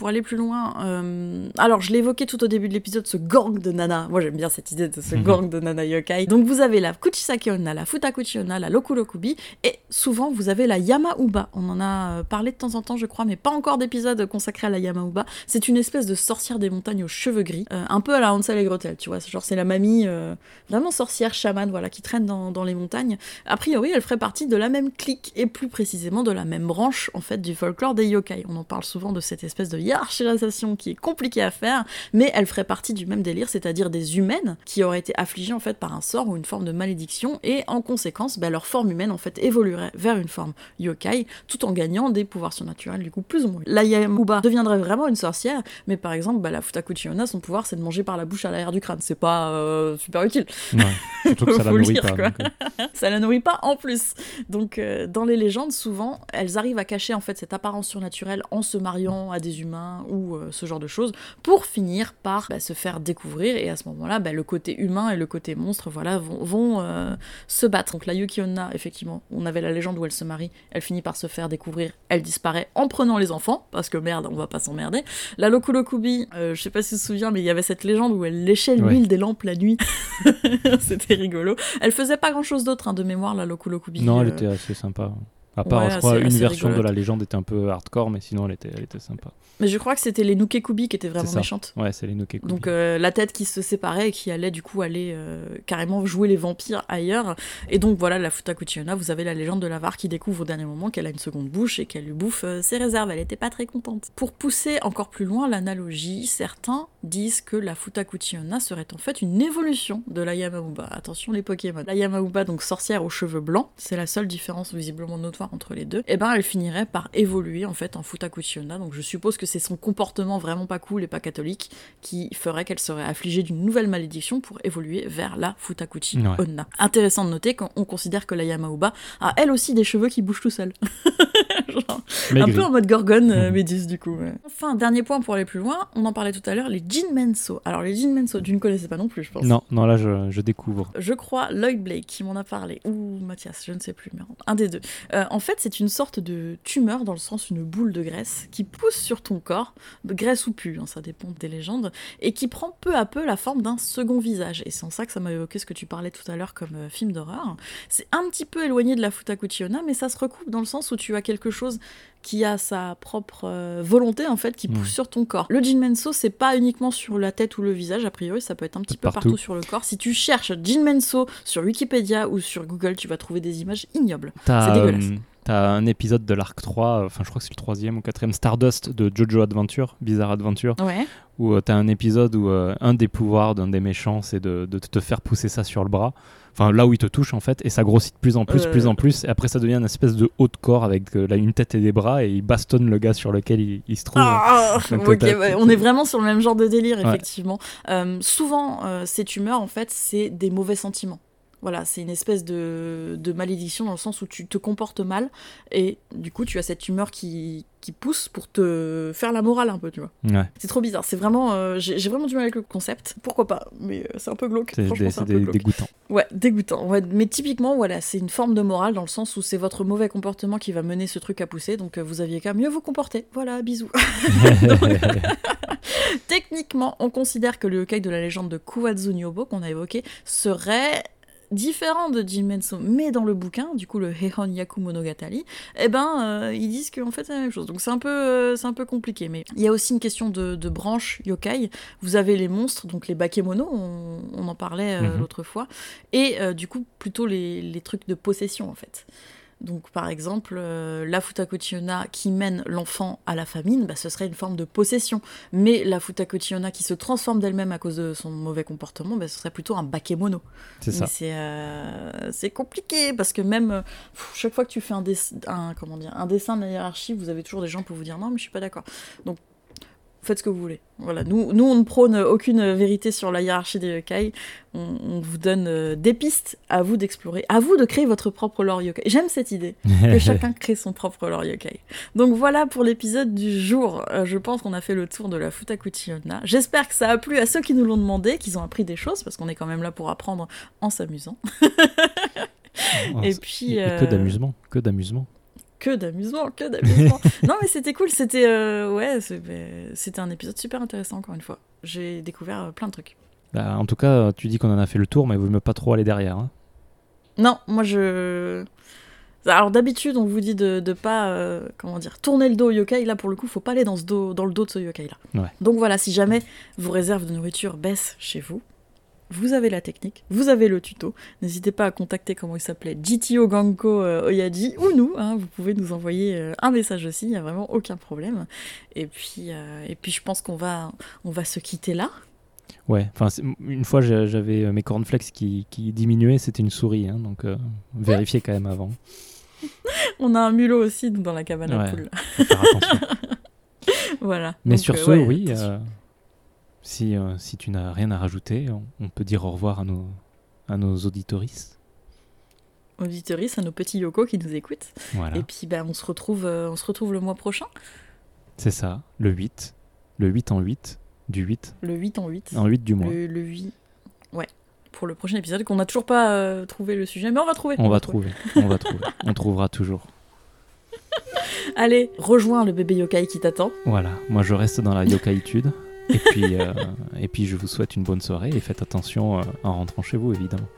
pour aller plus loin, euh, alors je l'évoquais tout au début de l'épisode, ce gang de nana. Moi j'aime bien cette idée de ce Mhm. gang de nana yokai. Donc vous avez la Kuchisake Onna, la Futakuchi Onna, la Lokurokubi, et souvent vous avez la Yamauba. On en a euh, parlé de temps en temps, je crois, mais pas encore d'épisode consacré à la Yamauba. C'est une espèce de sorcière des montagnes aux cheveux gris, euh, un peu à la Hansel et Gretel, tu vois. Genre c'est la mamie euh, vraiment sorcière, chamane, voilà, qui traîne dans, dans les montagnes. A priori, elle ferait partie de la même clique, et plus précisément de la même branche, en fait, du folklore des yokai. On en parle souvent de cette espèce de hiérarchisation qui est compliquée à faire, mais elle ferait partie du même délire, c'est-à-dire des humaines qui auraient été affligées en fait par un sort ou une forme de malédiction, et en conséquence, bah, leur forme humaine en fait évoluerait vers une forme yokai, tout en gagnant des pouvoirs surnaturels du coup plus ou moins. La Yamuba deviendrait vraiment une sorcière, mais par exemple, bah, la Futakuchi Onna, son pouvoir c'est de manger par la bouche à l'arrière du crâne, c'est pas euh, super utile. Ouais, surtout que ça (laughs) la nourrit pas. euh, (laughs) ça la nourrit pas en plus. Donc euh, dans les légendes, souvent, elles arrivent à cacher en fait cette apparence surnaturelle en se mariant à des humains ou euh, ce genre de choses pour finir par bah, se faire découvrir et à ce moment-là, bah, le côté humain et le côté monstre, voilà, vont, vont, euh, se battre. Donc la Yuki Onna, effectivement, on avait la légende où elle se marie, elle finit par se faire découvrir, elle disparaît en prenant les enfants parce que merde, on va pas s'emmerder. La Lokulokubi, euh, je sais pas si tu te souviens, mais il y avait cette légende où elle léchait Ouais. l'huile des lampes la nuit. (laughs) C'était rigolo. Elle faisait pas grand chose d'autre hein, de mémoire, la Lokulokubi. Non, elle euh, était assez sympa. À part, ouais, je crois, une version de la légende était un peu hardcore, mais sinon, elle était, elle était sympa. Mais je crois que c'était les Nukekubi qui étaient vraiment méchantes. Ouais, c'est les Nokekubi. Donc euh, la tête qui se séparait et qui allait du coup aller euh, carrément jouer les vampires ailleurs. Et donc voilà, la Futakuchiona, vous avez la légende de l'avare qui découvre au dernier moment qu'elle a une seconde bouche et qu'elle lui bouffe euh, ses réserves. Elle était pas très contente. Pour pousser encore plus loin l'analogie, certains disent que la Futakuchiona serait en fait une évolution de la Yamauba. Attention les Pokémon. La Yamauba, donc sorcière aux cheveux blancs, c'est la seule différence visiblement entre les deux. Et ben elle finirait par évoluer en fait en Futakuchiona. Donc je suppose que c'est son comportement vraiment pas cool et pas catholique qui ferait qu'elle serait affligée d'une nouvelle malédiction pour évoluer vers la Futakuchi Ouais. Onna. Intéressant de noter qu'on considère que la Yamauba a elle aussi des cheveux qui bougent tout seuls. (laughs) Genre, un peu en mode gorgone euh, (laughs) méduse du coup. ouais. Enfin, dernier point pour aller plus loin, on en parlait tout à l'heure, les Jinmenso. Alors les Jinmenso, tu ne connaissais pas non plus, je pense. Non, non, là, je, je découvre. Je crois Lloyd Blake qui m'en a parlé, ou Mathias, je ne sais plus, mais un des deux. Euh, en fait, c'est une sorte de tumeur, dans le sens une boule de graisse, qui pousse sur ton corps, graisse ou pu, hein, ça dépend des légendes, et qui prend peu à peu la forme d'un second visage. Et c'est en ça que ça m'a évoqué ce que tu parlais tout à l'heure comme euh, film d'horreur. C'est un petit peu éloigné de la Futakuchiona, mais ça se recoupe dans le sens où tu as quelque chose qui a sa propre euh, volonté en fait qui pousse Mm. sur ton corps. Le Jinmenso c'est pas uniquement sur la tête ou le visage a priori ça peut être un petit peu Partout. sur le corps. Si tu cherches Jinmenso sur Wikipédia ou sur Google tu vas trouver des images ignobles. T'as C'est dégueulasse. euh, t'as un épisode de l'arc 3, enfin, je crois que c'est le troisième ou quatrième, Stardust de Jojo Adventure, Bizarre Adventure, Ouais. où tu t'as un épisode où euh, un des pouvoirs d'un des méchants, c'est de, de te faire pousser ça sur le bras. Enfin, là où il te touche, en fait, et ça grossit de plus en plus, plus en plus, et après ça devient une espèce de haut de corps avec euh, là, une tête et des bras, et il bastonne le gars sur lequel il, il se trouve. Ah, Donc, ouais, on est vraiment sur le même genre de délire, effectivement. Euh, souvent, euh, ces tumeurs, en fait, c'est des mauvais sentiments. Voilà, c'est une espèce de, de malédiction dans le sens où tu te comportes mal et du coup tu as cette tumeur qui, qui pousse pour te faire la morale un peu, tu vois. Ouais, C'est trop bizarre, c'est vraiment... euh, J'ai vraiment du mal avec le concept. Pourquoi pas Mais euh, c'est un peu glauque. c'est dégoûtant. Ouais, dégoûtant. Ouais, mais typiquement, voilà, c'est une forme de morale dans le sens où c'est votre mauvais comportement qui va mener ce truc à pousser, donc euh, vous aviez qu'à mieux vous comporter. Voilà, bisous. (laughs) (laughs) Techniquement, on considère que le yokai de la légende de Kuwazu Nyobo qu'on a évoqué serait différent de Jinmenso, mais dans le bouquin, du coup le Heihon Yaku Monogatari, eh ben euh, ils disent qu'en fait c'est la même chose. Donc c'est un peu euh, c'est un peu compliqué, mais il y a aussi une question de, de branche yokai. Vous avez les monstres, donc les bakemono, on, on en parlait euh, Mhm. l'autre fois, et du coup plutôt les, les trucs de possession en fait. Donc par exemple, euh, la Futakochiona qui mène l'enfant à la famine, bah, ce serait une forme de possession. Mais la Futakochiona qui se transforme d'elle-même à cause de son mauvais comportement, bah, ce serait plutôt un bakemono. C'est ça. c'est euh, c'est compliqué parce que même euh, pff, chaque fois que tu fais un, un, comment dire, un dessin de la hiérarchie, vous avez toujours des gens pour vous dire non, mais je suis pas d'accord. Donc faites ce que vous voulez. Voilà, nous, nous on ne prône aucune vérité sur la hiérarchie des yokai. On, on vous donne euh, des pistes à vous d'explorer, à vous de créer votre propre lore yokai. J'aime cette idée que (laughs) chacun crée son propre lore yokai. Donc voilà pour l'épisode du jour. Euh, je pense qu'on a fait le tour de la Futakuchi Onna. J'espère que ça a plu à ceux qui nous l'ont demandé, qu'ils ont appris des choses, parce qu'on est quand même là pour apprendre en s'amusant. (laughs) Oh, Et puis, et euh, que d'amusement, que d'amusement. Que d'amusement, que d'amusement. (laughs) non mais c'était cool, c'était euh, ouais, ben, c'était un épisode super intéressant encore une fois. J'ai découvert euh, plein de trucs. Bah, en tout cas, tu dis qu'on en a fait le tour, mais vous ne pas trop aller derrière. hein. Non, moi je. Alors d'habitude, on vous dit de, de pas, euh, comment dire, tourner le dos au yokai. Là, pour le coup, faut pas aller dans, ce dos, dans le dos de ce yokai-là. Ouais. Donc voilà, si jamais vos réserves de nourriture baissent chez vous, vous avez la technique, vous avez le tuto. N'hésitez pas à contacter, comment il s'appelait, GTO Ganko euh, Oyadi ou nous. hein, vous pouvez nous envoyer euh, un message aussi, il n'y a vraiment aucun problème. Et puis, euh, et puis je pense qu'on va, on va se quitter là. Ouais, enfin, une fois j'a- j'avais mes cornflakes qui, qui diminuaient, c'était une souris, hein, donc euh, vérifiez quand même avant. (laughs) On a un mulot aussi dans la cabane à poules. (laughs) Voilà. Mais Donc, sur euh, ce, ouais, oui, si, euh, si tu n'as rien à rajouter, on, on peut dire au revoir à nos, à nos auditoristes. Auditeuristes, à nos petits yoko qui nous écoutent. Voilà, Et puis ben, on, se retrouve, euh, on se retrouve le mois prochain, c'est ça, le 8, le 8 en 8, du 8 le 8 en 8. en 8 du mois. Le, le 8. Ouais. Pour le prochain épisode, qu'on n'a toujours pas euh, trouvé le sujet, mais on va trouver. On va trouver, on va trouver, (laughs) on trouvera toujours. Allez, rejoins le bébé yokai qui t'attend. Voilà, moi je reste dans la yokaïtude. Et puis, euh, et puis je vous souhaite une bonne soirée et faites attention euh, en rentrant chez vous évidemment.